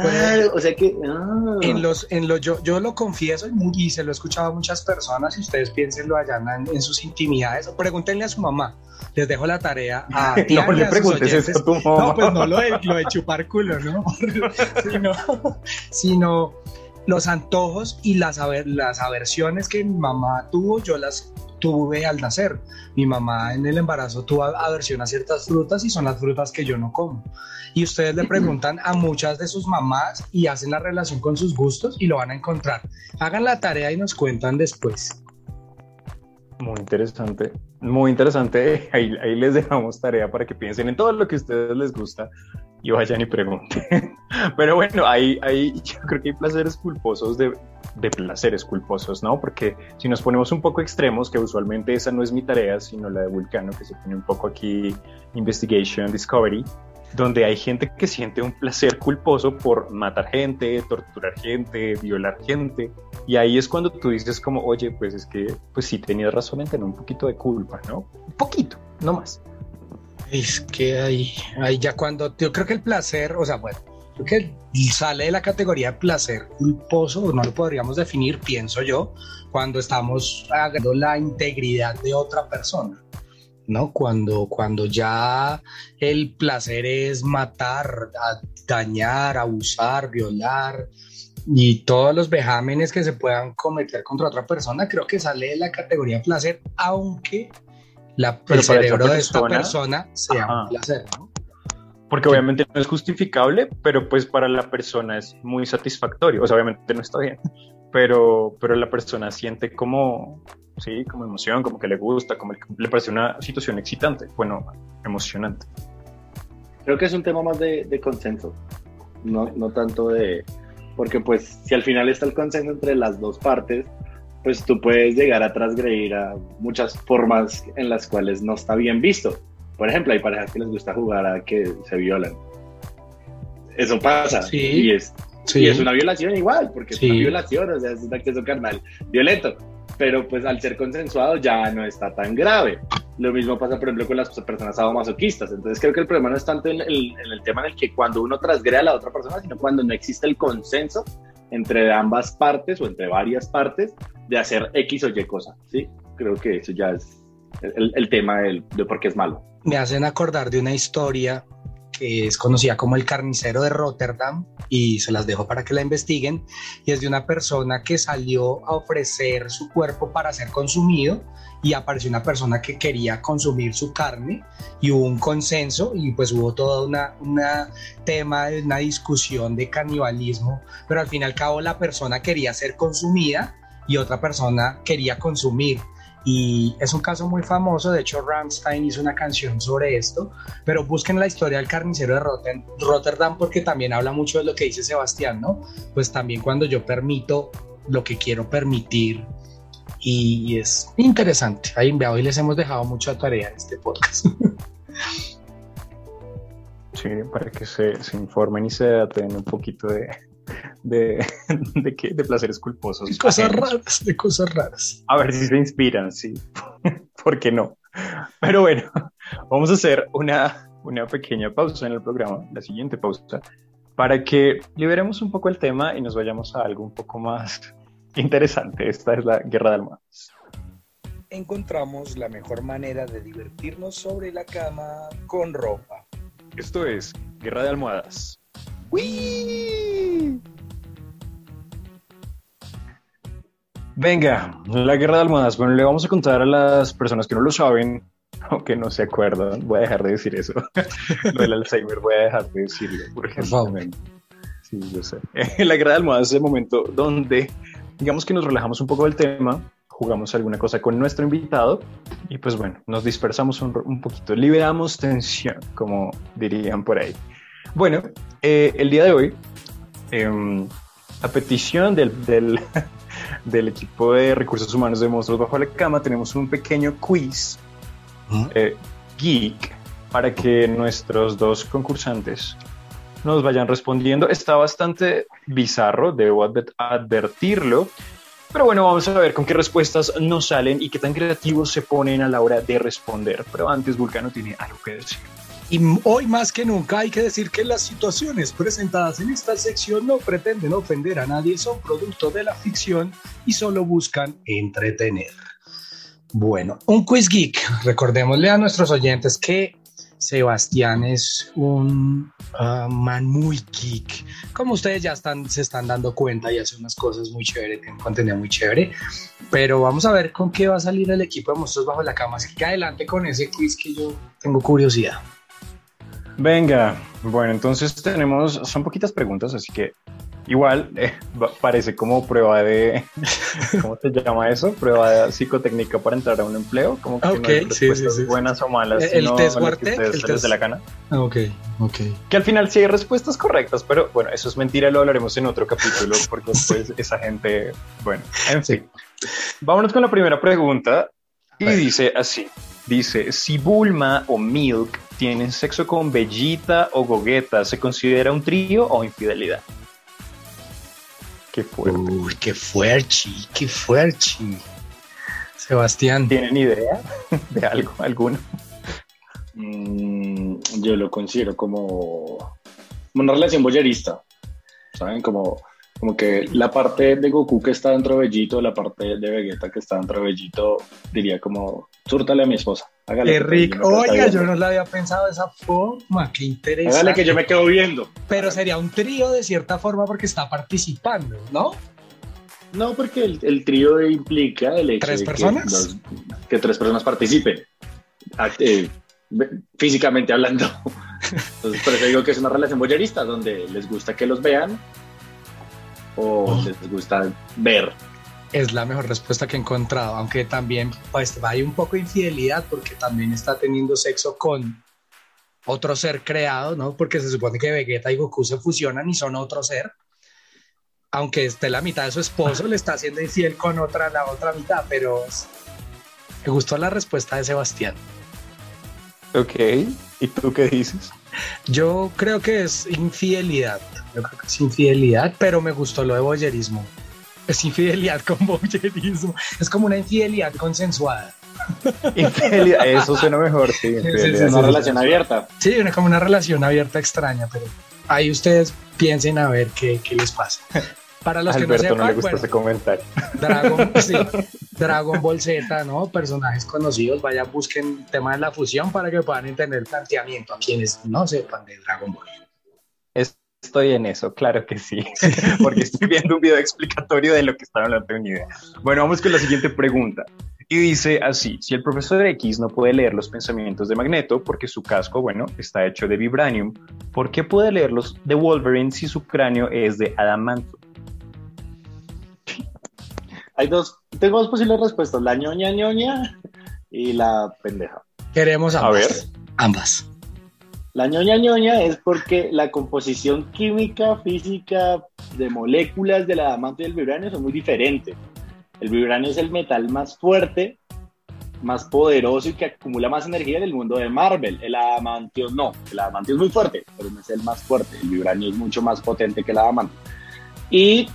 Claro, o sea que... ah. En los, en los, yo, yo lo confieso y, se lo he escuchado a muchas personas, y ustedes piénsenlo allá en, en sus intimidades, o pregúntenle a su mamá, les dejo la tarea a no y le preguntes a tu mamá. No, pues no lo de, lo de chupar culo, ¿no? sino, sino los antojos y las, aver- las aversiones que mi mamá tuvo, yo las tuve al nacer. Mi mamá en el embarazo tuvo aversión a ciertas frutas y son las frutas que yo no como. Y ustedes le preguntan a muchas de sus mamás y hacen la relación con sus gustos y lo van a encontrar. Hagan la tarea y nos cuentan después. Muy interesante, muy interesante. Ahí, ahí les dejamos tarea para que piensen en todo lo que a ustedes les gusta y vayan y pregunten. Pero bueno, ahí, ahí yo creo que hay placeres culposos de, de placeres culposos, ¿no? Porque si nos ponemos un poco extremos, que usualmente esa no es mi tarea, sino la de Vulcano, que se pone un poco aquí Investigation, Discovery, donde hay gente que siente un placer culposo por matar gente, torturar gente, violar gente, y ahí es cuando tú dices como, oye, pues es que, pues sí tenías razón en tener un poquito de culpa, ¿no? Un poquito, no más. Es que ahí, ahí ya cuando, yo creo que el placer, o sea, bueno, Creo que sale de la categoría de placer culposo, no lo podríamos definir, pienso yo, cuando estamos agarrando la integridad de otra persona. ¿no? Cuando, cuando ya el placer es matar, dañar, abusar, violar y todos los vejámenes que se puedan cometer contra otra persona, creo que sale de la categoría placer, aunque la, el cerebro de esta persona sea un placer, ¿no? Porque obviamente no es justificable, pero pues para la persona es muy satisfactorio. O sea, obviamente no está bien, pero, pero la persona siente como, sí, como emoción, como que le gusta, como le parece una situación excitante, bueno, emocionante. Creo que es un tema más de, de consenso, no, no tanto de, porque pues si al final está el consenso entre las dos partes, pues tú puedes llegar a transgredir a muchas formas en las cuales no está bien visto. Por ejemplo, hay parejas que les gusta jugar a que se violan. Eso pasa. Sí. Y, es, y es una violación igual, porque es una violación, o sea, es un acceso carnal violento pero pues al ser consensuado ya no está tan grave. Lo mismo pasa, por ejemplo, con las personas sadomasoquistas. Entonces creo que el problema no es tanto en el, tema en el que cuando uno transgrede a la otra persona, sino cuando no existe el consenso entre ambas partes o entre varias partes de hacer X o Y cosa. ¿sí? Creo que eso ya es el, tema de por qué es malo. Me hacen acordar de una historia que es conocida como el carnicero de Rotterdam y se las dejo para que la investiguen. Y es de una persona que salió a ofrecer su cuerpo para ser consumido y apareció una persona que quería consumir su carne y hubo un consenso y pues hubo todo una, una tema, una discusión de canibalismo, pero al fin y al cabo la persona quería ser consumida y otra persona quería consumir y es un caso muy famoso, de hecho Rammstein hizo una canción sobre esto, pero busquen la historia del carnicero de Rotterdam porque también habla mucho de lo que dice Sebastián, ¿no? Pues también cuando yo permito lo que quiero permitir y es interesante. Ahí hoy les hemos dejado mucha tarea en este podcast. Sí, para que se, se informen y se daten un poquito de, de, de, ¿qué? de placeres culposos. De cosas raras, de cosas raras. A ver si se inspiran, sí. ¿Por qué no? Pero bueno, vamos a hacer una, una pequeña pausa en el programa, la siguiente pausa, para que liberemos un poco el tema y nos vayamos a algo un poco más interesante. Esta es la guerra de almohadas. Encontramos la mejor manera de divertirnos sobre la cama con ropa. Esto es Guerra de Almohadas. Venga, la guerra de almohadas. Bueno, le vamos a contar a las personas que no lo saben o que no se acuerdan. Voy a dejar de decir eso. lo del Alzheimer, voy a dejar de decirlo. Por ejemplo. Sí, yo sé. la guerra de almohadas es el momento donde, digamos que nos relajamos un poco del tema, jugamos alguna cosa con nuestro invitado y pues bueno, nos dispersamos un, un poquito, liberamos tensión, como dirían por ahí. Bueno, eh, el día de hoy, em, a petición del, del, equipo de recursos humanos de Monstruos Bajo la Cama, tenemos un pequeño quiz eh, geek para que nuestros dos concursantes nos vayan respondiendo. Está bastante bizarro, debo advertirlo. Pero bueno, vamos a ver con qué respuestas nos salen y qué tan creativos se ponen a la hora de responder. Pero antes, Vulcano tiene algo que decir. Y hoy más que nunca hay que decir que las situaciones presentadas en esta sección no pretenden ofender a nadie, son producto de la ficción y solo buscan entretener. Bueno, un quiz geek. Recordémosle a nuestros oyentes que Sebastián es un ah, man muy geek. Como ustedes ya se están dando cuenta y hace unas cosas muy chévere, tiene un contenido muy chévere. Pero vamos a ver con qué va a salir el equipo de Monstruos Bajo la Cama. Así que adelante con ese quiz que yo tengo curiosidad. Venga, bueno, entonces tenemos, son poquitas preguntas, así que igual eh, parece como prueba de, ¿cómo se llama eso? Prueba psicotécnica para entrar a un empleo, como que no hay respuestas buenas o malas, el, sino test el test de la cana. Ah, ok, ok. Que al final sí hay respuestas correctas, pero bueno, eso es mentira, lo hablaremos en otro capítulo, porque pues esa gente, bueno, en fin. Vámonos con la primera pregunta y dice así. Dice, si Bulma o Milk tienen sexo con Bellita o Gogeta, ¿se considera un trío o infidelidad? Qué fuerte. Uy, qué fuerte, qué fuerte. Sebastián. ¿Tienen idea de algo, alguno? Mm, yo lo considero como una relación boyerista, ¿saben? Como, como que la parte de Goku que está dentro de Bellito, la parte de Vegeta que está dentro de Bellito, diría como, súrtale a mi esposa. Hágale Qué rico. yo Oiga, yo no la había pensado de esa forma. Qué interesante. Hágale que yo me quedo viendo. Pero sería un trío de cierta forma porque está participando, ¿no? No, porque el, el trío implica el hecho ¿Tres de que, personas? los- que tres personas participen, eh, físicamente hablando. Entonces, por eso digo que es una relación boyerista, donde les gusta que los vean o Oh. les gusta ver. Es la mejor respuesta que he encontrado, aunque también pues hay un poco de infidelidad porque también está teniendo sexo con otro ser creado, ¿no? Porque se supone que Vegeta y Goku se fusionan y son otro ser. Aunque esté la mitad de su esposo, le está haciendo infiel con otra, la otra mitad, pero me gustó la respuesta de Sebastián. Ok, ¿y tú qué dices? Yo creo que es infidelidad. Yo creo que es infidelidad, pero me gustó lo de boyerismo. Es infidelidad con boyerismo. Es como una infidelidad consensuada. Infidelidad, eso suena mejor, sí. sí, una sí. relación abierta. Sí, una, como una relación abierta extraña, pero ahí ustedes piensen a ver qué, qué les pasa. Para los que Alberto no no, sepan, le gusta bueno, ese comentario. Dragon, sí, Dragon Ball Z, ¿no? Personajes conocidos, vayan, busquen el tema de la fusión para que puedan entender el planteamiento a quienes no sepan de Dragon Ball. Estoy en eso, claro que sí, porque estoy viendo un video explicatorio de lo que están hablando de una idea. Bueno, vamos con la siguiente pregunta. Y dice así, si el profesor X no puede leer los pensamientos de Magneto porque su casco, bueno, está hecho de vibranium, ¿por qué puede leerlos de Wolverine si su cráneo es de adamanto? Hay dos, tengo dos posibles respuestas, la ñoña ñoña y la pendeja. Queremos A ambas. ver. Ambas. La ñoña ñoña es porque la composición química, física de moléculas del adamanto y del vibranio son muy diferentes. El vibranio es el metal más fuerte, más poderoso y que acumula más energía en el mundo de Marvel. El adamantio no. El adamantio es muy fuerte, pero no es el más fuerte. El vibranio es mucho más potente que el adamantio. Y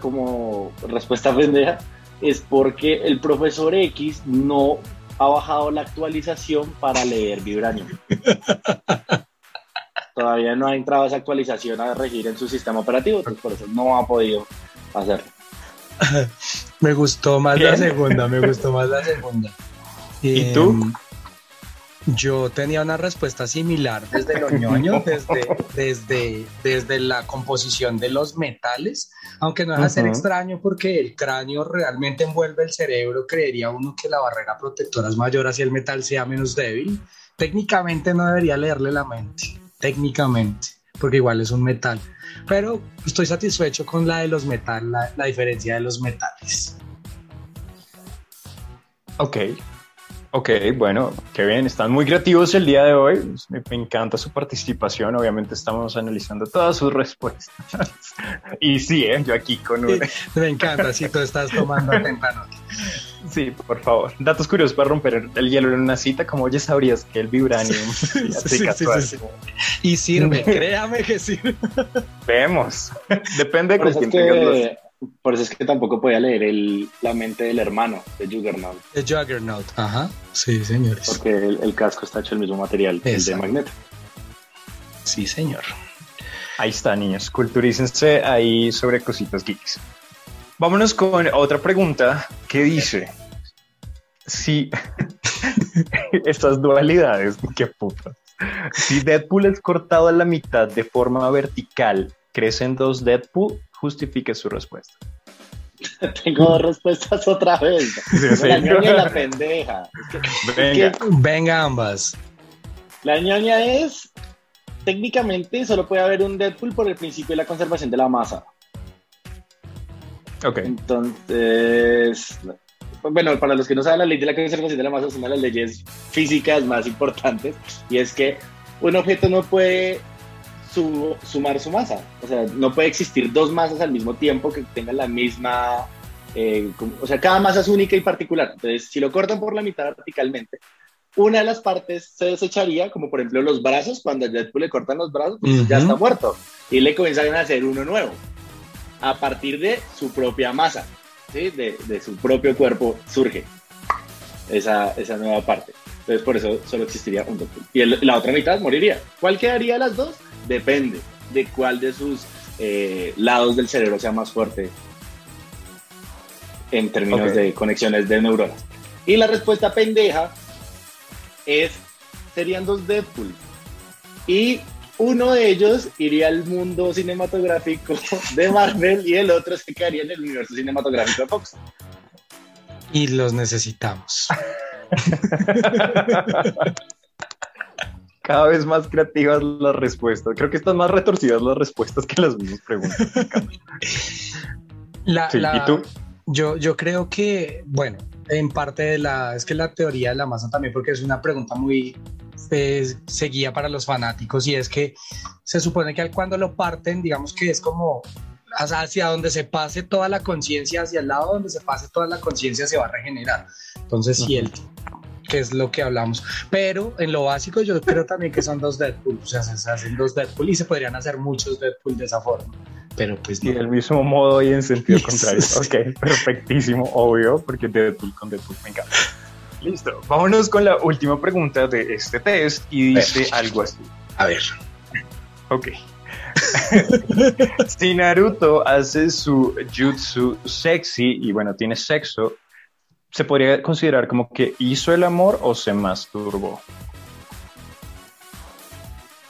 como respuesta pendeja, es porque el profesor X no ha bajado la actualización para leer vibranio. Todavía no ha entrado esa actualización a regir en su sistema operativo, entonces por eso no ha podido hacerlo. Me gustó más la segunda, me gustó más la segunda. ¿Y tú? Yo tenía una respuesta similar desde los ñoños, desde, desde, desde la composición de los metales, aunque no de ser extraño porque el cráneo realmente envuelve el cerebro, creería uno que la barrera protectora es mayor hacia el metal sea menos débil. Técnicamente no debería leerle la mente, técnicamente, porque igual es un metal. Pero estoy satisfecho con la de los metales, la, la diferencia de los metales. Ok, ok, bueno, qué bien, están muy creativos el día de hoy, me, me encanta su participación, obviamente estamos analizando todas sus respuestas. y sí, ¿eh? yo aquí con un... Me encanta si tú estás tomando atenta nota. Sí, por favor. Datos curiosos para romper el hielo en una cita, como ya sabrías que el vibranium Sí, sí, casual. sí, sí. Y sirve, créame que sirve. Vemos. Depende de quién tengas los... por eso es que tampoco podía leer el- la mente del hermano de Juggernaut, The Juggernaut. Ajá. Sí, señores. porque el, el casco está hecho del mismo material, el de Exacto. Magneto. Sí, señor. Ahí está, niños. Culturícense ahí sobre cositas geeks. Vámonos con otra pregunta que dice: Si estas dualidades, qué puta. Si Deadpool es cortado a la mitad de forma vertical, ¿crecen dos Deadpool? Justifique su respuesta. Tengo dos respuestas otra vez. sí. La ñoña y la pendeja. Es que- Venga. Venga, ambas. La ñoña es, técnicamente solo puede haber un Deadpool por el principio de la conservación de la masa. Ok. Entonces, bueno, para los que no saben, la ley de la conservación de la masa es una de las leyes físicas más importantes y es que un objeto no puede su- sumar su masa. O sea, no puede existir dos masas al mismo tiempo que tengan la misma... eh, como- o sea, cada masa es única y particular. Entonces, si lo cortan por la mitad verticalmente, una de las partes se desecharía, como por ejemplo los brazos, cuando a Deadpool le cortan los brazos, pues ya está muerto. Y le comienzan a hacer uno nuevo, a partir de su propia masa, ¿sí? de, de su propio cuerpo surge esa, esa nueva parte. Entonces por eso solo existiría un Deadpool. Y el- la otra mitad moriría. ¿Cuál quedaría de las dos? Depende. de cuál de sus eh, lados del cerebro sea más fuerte en términos de conexiones de neuronas. Y la respuesta pendeja es, serían dos Deadpool. Y uno de ellos iría al mundo cinematográfico de Marvel y el otro se quedaría en el universo cinematográfico de Fox. Y los necesitamos. Cada vez más creativas las respuestas. Creo que están más retorcidas las respuestas que las mismas preguntas. La- Sí, la- ¿Y tú? Yo, yo creo que, bueno, en parte de la, es que la teoría de la masa también, porque es una pregunta muy eh, seguida para los fanáticos y es que se supone que al cuando lo parten, digamos que es como hacia, donde se pase toda la conciencia, hacia el lado donde se pase toda la conciencia se va a regenerar. Entonces, sí, el, que es lo que hablamos. Pero en lo básico yo creo también que son dos Deadpool, o sea, se, hacen dos Deadpool y se podrían hacer muchos Deadpool de esa forma. Pero pues Y no. del mismo modo y en sentido Yes. contrario. Ok, perfectísimo, obvio, porque Deadpool con Deadpool me encanta. Listo, vámonos con la última pregunta de este test y dice algo así. A ver. Ok. si Naruto hace su jutsu sexy y bueno, tiene sexo, ¿se podría considerar como que hizo el amor o se masturbó?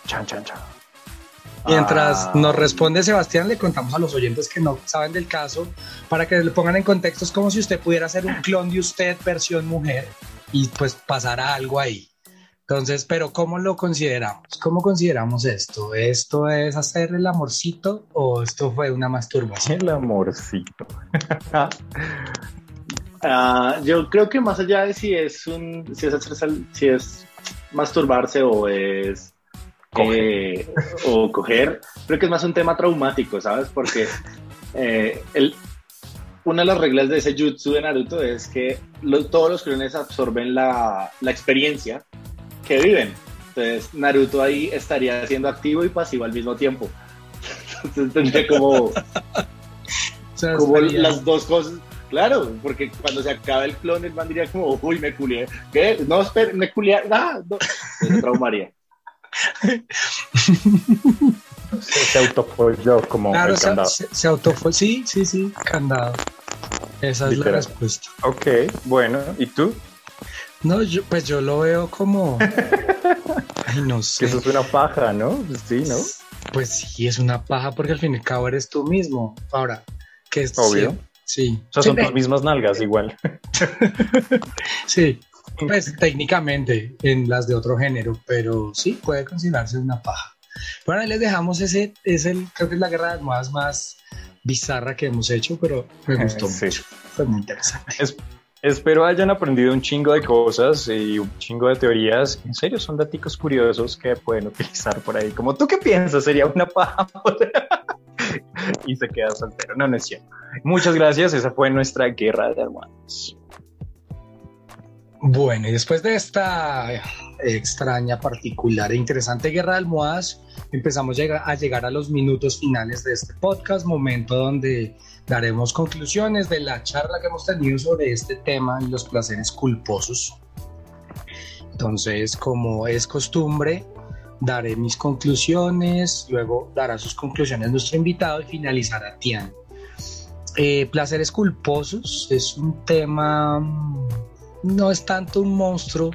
Chan, chan, chan. Mientras Ah. nos responde Sebastián, le contamos a los oyentes que no saben del caso para que le pongan en contexto. Es como si usted pudiera hacer un clon de usted versión mujer y pues pasara algo ahí. Entonces, pero ¿cómo lo consideramos? ¿Cómo consideramos esto? ¿Esto es hacer el amorcito o esto fue una masturbación? El amorcito. Ah, yo creo que más allá de si es un si es hacerse al- si es masturbarse o es Coger. eh, o coger creo que es más un tema traumático sabes porque eh, el- una de las reglas de ese jutsu de Naruto es que lo- todos los clones absorben la, la experiencia que viven entonces Naruto ahí estaría siendo activo y pasivo al mismo tiempo entonces tendría como O sea, como las dos cosas. Claro, porque cuando se acaba el clon, el man diría como, uy, me culié. ¿Qué? No, espera, me culié. Ah, no. Se traumaría. Se, se autofolló como Claro, el se, candado. se, se autofue- Sí, sí, sí, candado. Esa es la respuesta. Ok, bueno, ¿y tú? No, yo, pues yo lo veo como... Ay, no Que sé. eso es una paja, ¿no? Sí, ¿no? Pues sí, es una paja porque al fin y al cabo eres tú mismo. Ahora, que es Obvio. Sí. O sea, sí, son ve- tus mismas nalgas igual. sí. Pues técnicamente en las de otro género, pero sí puede considerarse una paja. Bueno, ahí les dejamos ese, es el, creo que es la guerra de almohadas más bizarra que hemos hecho, pero me gustó Sí. mucho. Fue muy interesante. Es- espero hayan aprendido un chingo de cosas y un chingo de teorías. En serio, son datos curiosos que pueden utilizar por ahí. Como, ¿tú qué piensas? ¿Sería una paja? y se queda soltero. No, no es cierto. Muchas gracias. Esa fue nuestra guerra de almohadas. Bueno, y después de esta extraña, particular e interesante guerra de almohadas, empezamos a llegar a los minutos finales de este podcast, momento donde daremos conclusiones de la charla que hemos tenido sobre este tema y los placeres culposos. Entonces, como es costumbre, daré mis conclusiones, luego dará sus conclusiones nuestro invitado y finalizará Tian. Eh, placeres culposos es un tema, mm, no es tanto un monstruo,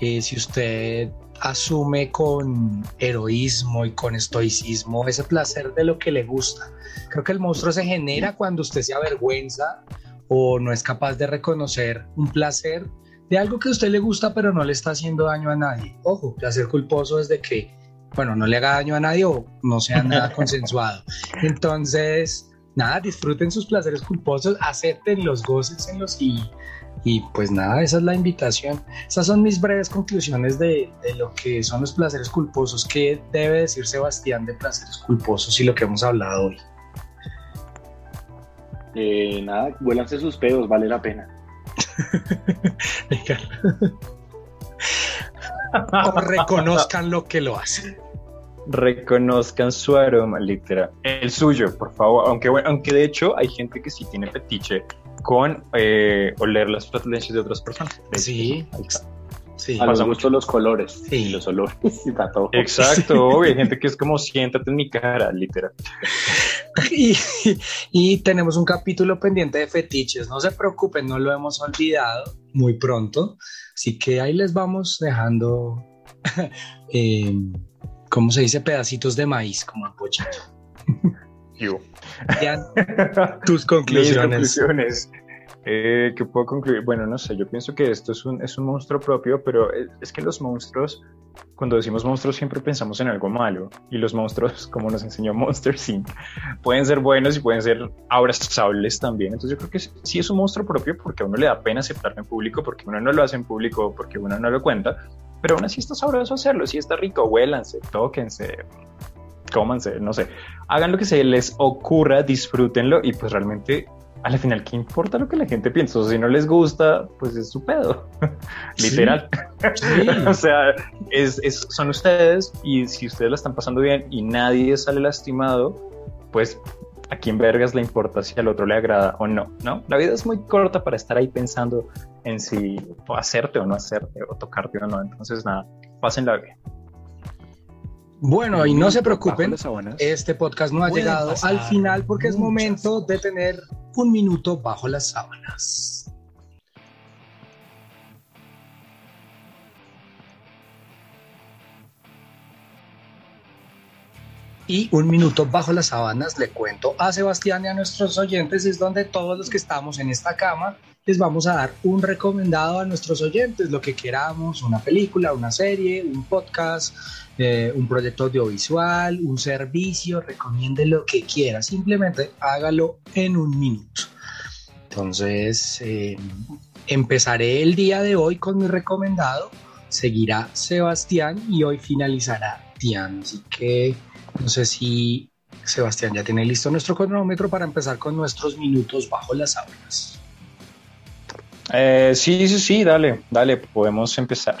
eh, si usted asume con heroísmo y con estoicismo ese placer de lo que le gusta. Creo que el monstruo se genera cuando usted se avergüenza o no es capaz de reconocer un placer de algo que a usted le gusta pero no le está haciendo daño a nadie. Ojo, placer culposo es de que, bueno, no le haga daño a nadie o no sea nada consensuado. Entonces, nada, disfruten sus placeres culposos, acéptenlos, gócenselos y, y pues nada, esa es la invitación. Esas son mis breves conclusiones de, de lo que son los placeres culposos. ¿Qué debe decir Sebastián de placeres culposos y lo que hemos hablado hoy? Eh, nada, vuélanse sus pedos, vale la pena. o reconozcan lo que lo hacen. Reconozcan su aroma, literal. El suyo, por favor. Aunque, bueno, aunque de hecho hay gente que sí tiene fetiche con eh, oler las flatulencias de otras personas. Sí. Sí. A los Pasa gustos los colores Sí. y los olores y para todo. Exacto, obvio, hay gente que es como siéntate en mi cara, literal. Y, y tenemos un capítulo pendiente de fetiches. No se preocupen, no lo hemos olvidado muy pronto. Así que ahí les vamos dejando, eh, ¿cómo se dice? Pedacitos de maíz, como el pochito. Yo. Tus Mis conclusiones. Eh, ¿Qué puedo concluir? Bueno, no sé, yo pienso que esto es un, es un monstruo propio, pero es, es que los monstruos, cuando decimos monstruos siempre pensamos en algo malo, y los monstruos, como nos enseñó Monster Inc., pueden ser buenos y pueden ser abrazables también. Entonces yo creo que sí es un monstruo propio porque a uno le da pena aceptarlo en público, porque uno no lo hace en público, porque uno no lo cuenta, pero aún así está sabroso hacerlo, sí está rico, huélanse, tóquense, cómanse, no sé, hagan lo que se les ocurra, disfrútenlo y pues realmente al final, ¿qué importa lo que la gente piensa? O sea, si no les gusta, pues es su pedo, Sí. literal. Sí. o sea, es, es- son ustedes y si ustedes la están pasando bien y nadie sale lastimado, pues a quién vergas le importa si al otro le agrada o no, ¿no? La vida es muy corta para estar ahí pensando en si hacerte o no hacerte o tocarte o no. Entonces, nada, pásenla bien. Bueno, y no se preocupen, este podcast no ha Pueden llegado pasar al final porque es momento de tener un minuto bajo las sábanas. Y un minuto bajo las sábanas le cuento a Sebastián y a nuestros oyentes es donde todos los que estamos en esta cama les vamos a dar un recomendado a nuestros oyentes, lo que queramos, una película, una serie, un podcast, eh, un proyecto audiovisual, un servicio, recomiende lo que quiera, simplemente hágalo en un minuto. Entonces, eh, empezaré el día de hoy con mi recomendado, seguirá Sebastián y hoy finalizará Tian. Así que no sé si Sebastián ya tiene listo nuestro cronómetro para empezar con nuestros minutos bajo las sábanas. Eh, sí, sí, sí, dale, dale, podemos empezar.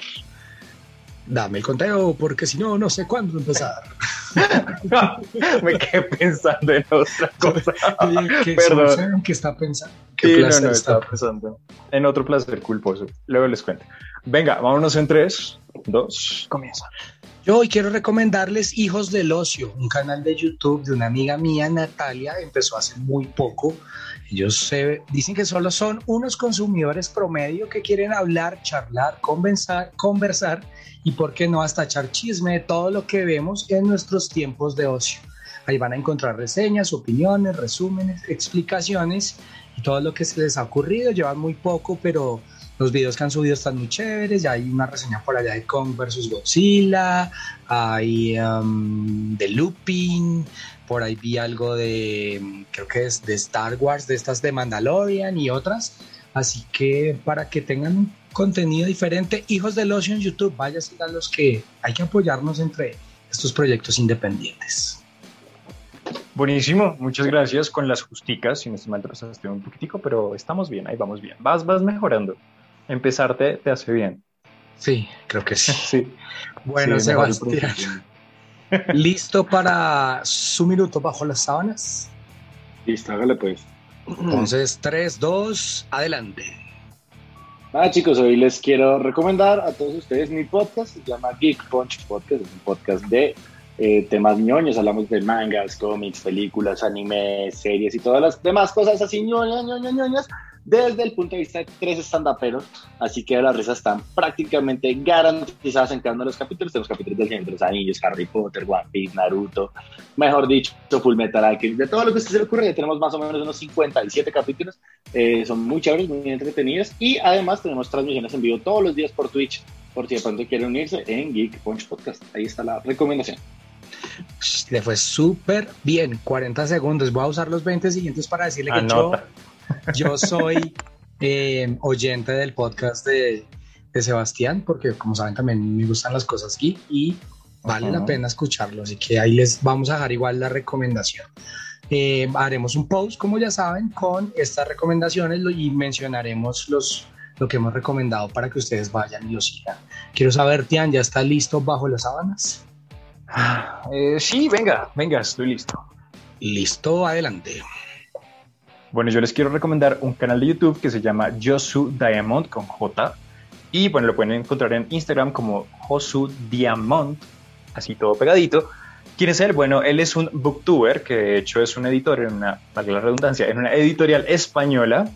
Dame el conteo porque si no, no sé cuándo empezar. Me quedé pensando en otra cosa. ¿Qué, Perdón. no qué está pensando? ¿Qué Sí, no, placer no, está estaba pensando en otro placer culposo. Luego les cuento. Venga, vámonos en tres, dos, comienza. Yo hoy quiero recomendarles Hijos del Ocio, un canal de YouTube de una amiga mía, Natalia, empezó hace muy poco. Ellos se, dicen que solo son unos consumidores promedio que quieren hablar, charlar, conversar, conversar y, por qué no, hasta echar chisme de todo lo que vemos en nuestros tiempos de ocio. Ahí van a encontrar reseñas, opiniones, resúmenes, explicaciones y todo lo que se les ha ocurrido. Llevan muy poco, pero los videos que han subido están muy chéveres. Ya hay una reseña por allá de Kong vs. Godzilla, hay um, de Looping, por ahí vi algo de, um, creo que es de Star Wars, de estas de Mandalorian y otras. Así que para que tengan un contenido diferente, hijos del ocio en YouTube, vaya a los que hay que apoyarnos entre estos proyectos independientes. Buenísimo, muchas gracias con las justicas. Si no estoy mal, te pasaste un poquitico, pero estamos bien, ahí vamos bien. Vas, vas mejorando. Empezarte te hace bien. Sí, creo que sí. Sí. Bueno, Sí, Sebastián. ¿Listo para su minuto bajo las sábanas? Listo, hágale pues. Entonces, 3, 2, adelante. Nada chicos, hoy les quiero recomendar a todos ustedes mi podcast, se llama Geek Punch Podcast, es un podcast de eh, temas ñoños, hablamos de mangas, cómics, películas, anime, series y todas las demás cosas así ñoñas, ñoñas, ñoñas, desde el punto de vista de tres estandaperos, así que las risas están prácticamente garantizadas en cada uno de los capítulos, tenemos capítulos del Señor de los Anillos, Harry Potter, One Piece, Naruto, mejor dicho, Full Metal Alchemist, de todo lo que se les ocurre, ya tenemos más o menos unos 57 capítulos, eh, son muy chéveres, muy entretenidos y además tenemos transmisiones en vivo todos los días por Twitch, por si de pronto quieren unirse en Geek Punch Podcast, ahí está la recomendación. Le fue súper bien, 40 segundos. Voy a usar los 20 siguientes para decirle que yo. Yo soy eh, oyente del podcast de, de Sebastián, porque como saben también me gustan las cosas geek y vale la pena escucharlo. Así que ahí les vamos a dejar igual la recomendación. Eh, haremos un post, como ya saben, con estas recomendaciones y mencionaremos los, lo que hemos recomendado para que ustedes vayan y lo sigan. Quiero saber, Tian, ¿ya está listo bajo las sábanas? Eh, sí, venga, venga, estoy listo. Listo, adelante. Bueno, yo les quiero recomendar un canal de YouTube que se llama Josu Diamond con J. Y bueno, lo pueden encontrar en Instagram como Josu Diamond, así todo pegadito. ¿Quién es él? Bueno, él es un booktuber, que de hecho es un editor en una, para la redundancia, en una editorial española.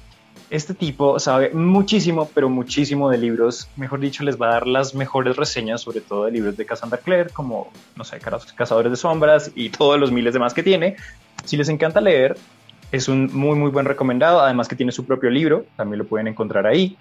Este tipo sabe muchísimo, pero muchísimo de libros. Mejor dicho, les va a dar las mejores reseñas, sobre todo de libros de Cassandra Clare, como, no sé, Cazadores de Sombras y todos los miles de más que tiene. Si les encanta leer, es un muy, muy buen recomendado. Además que tiene su propio libro, también lo pueden encontrar ahí.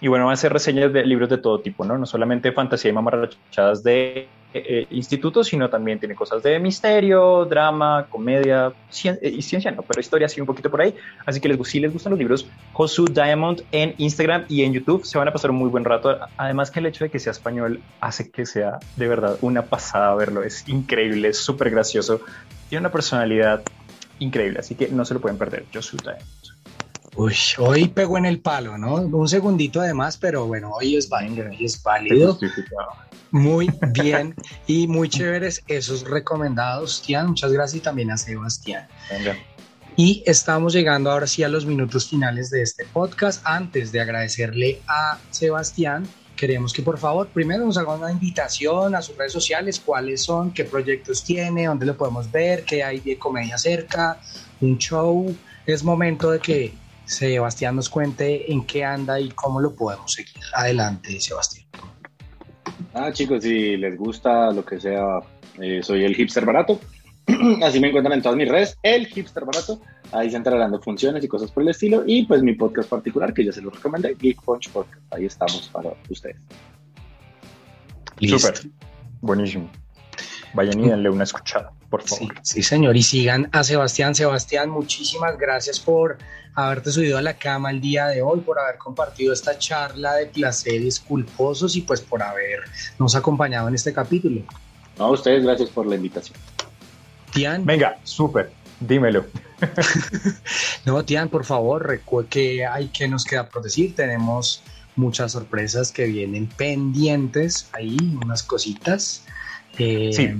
Y bueno, van a hacer reseñas de libros de todo tipo, ¿no? No solamente fantasía y mamarrachadas de eh, institutos, sino también tiene cosas de misterio, drama, comedia eh, y ciencia, no, pero historia sí un poquito por ahí. Así que les, si les gustan los libros, Josu Diamond en Instagram y en YouTube se van a pasar un muy buen rato. Además que el hecho de que sea español hace que sea de verdad una pasada verlo. Es increíble, es súper gracioso. Tiene una personalidad increíble, así que no se lo pueden perder. Josu Diamond. Uy, hoy pegó en el palo, ¿no? Un segundito además, pero bueno, hoy es válido, hoy es válido. Muy bien y muy chéveres esos recomendados, Tian. Muchas gracias y también a Sebastián. Venga. Y estamos llegando ahora sí a los minutos finales de este podcast. Antes de agradecerle a Sebastián, queremos que por favor primero nos haga una invitación a sus redes sociales, cuáles son, qué proyectos tiene, dónde lo podemos ver, qué hay de comedia cerca, un show. Es momento de que Sebastián nos cuente en qué anda y cómo lo podemos seguir. Adelante, Sebastián. Ah, chicos, si les gusta lo que sea, eh, soy el hipster barato. Así me encuentran en todas mis redes, el hipster barato. Ahí se entrarán dando funciones y cosas por el estilo. Y pues mi podcast particular, que ya se lo recomendé, Geek Punch Podcast. Ahí estamos para ustedes. Súper. Buenísimo. Vayan y denle una escuchada, por favor. Sí, sí, señor. Y sigan a Sebastián. Sebastián, muchísimas gracias por haberte subido a la cama el día de hoy, por haber compartido esta charla de placeres culposos y pues por habernos acompañado en este capítulo. No, a ustedes gracias por la invitación. Tian. Venga, súper, dímelo. no, Tian, por favor, recuerde que hay que nos queda por decir. Tenemos muchas sorpresas que vienen pendientes ahí, unas cositas. Eh, sí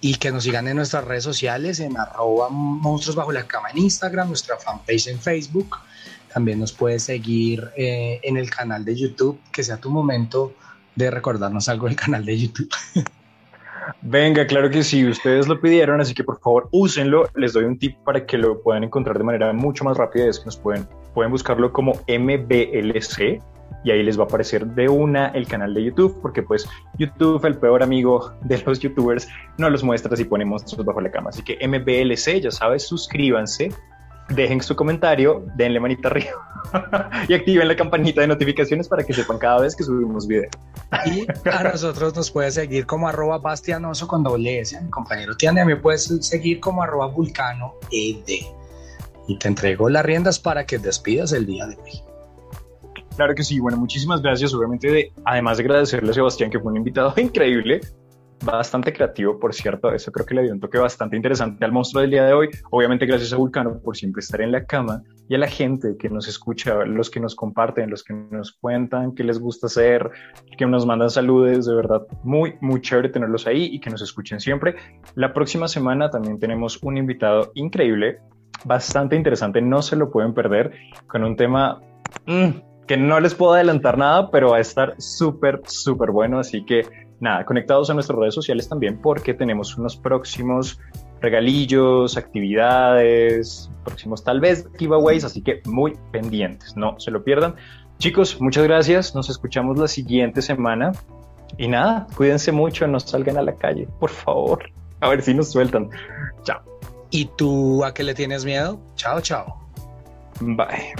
y que nos sigan en nuestras redes sociales en arroba monstruos bajo la cama en Instagram, nuestra fanpage en Facebook. También nos puedes seguir eh, en el canal de YouTube, que sea tu momento de recordarnos algo del canal de YouTube. Venga, claro que sí, ustedes lo pidieron, así que por favor úsenlo. Les doy un tip para que lo puedan encontrar de manera mucho más rápida. Es que nos pueden, pueden buscarlo como MBLC, y ahí les va a aparecer de una el canal de YouTube, porque pues YouTube, el peor amigo de los youtubers, no los muestra si ponemos bajo la cama. Así que MBLC, ya sabes, suscríbanse, dejen su comentario, denle manita arriba y activen la campanita de notificaciones para que sepan cada vez que subimos video. Y a nosotros nos puedes seguir como arroba bastianoso con doble S, mi compañero Tiane, me puedes seguir como arroba vulcano ed. Y te entrego las riendas para que despidas el día de hoy. Claro que sí, bueno, muchísimas gracias. Obviamente, de, además de agradecerle a Sebastián, que fue un invitado increíble, bastante creativo, por cierto. Eso creo que le dio un toque bastante interesante al monstruo del día de hoy. Obviamente, gracias a Vulcano por siempre estar en la cama y a la gente que nos escucha, los que nos comparten, los que nos cuentan qué les gusta hacer, que nos mandan saludos. De verdad, muy, muy chévere tenerlos ahí y que nos escuchen siempre. La próxima semana también tenemos un invitado increíble, bastante interesante. No se lo pueden perder con un tema. Mm, que no les puedo adelantar nada, pero va a estar súper, súper bueno. Así que nada, conectados a nuestras redes sociales también porque tenemos unos próximos regalillos, actividades, próximos tal vez giveaways, así que muy pendientes, no se lo pierdan. Chicos, muchas gracias, nos escuchamos la siguiente semana y nada, cuídense mucho, no salgan a la calle, por favor, a ver si nos sueltan. Chao. ¿Y tú a qué le tienes miedo? Chao, chao. Bye.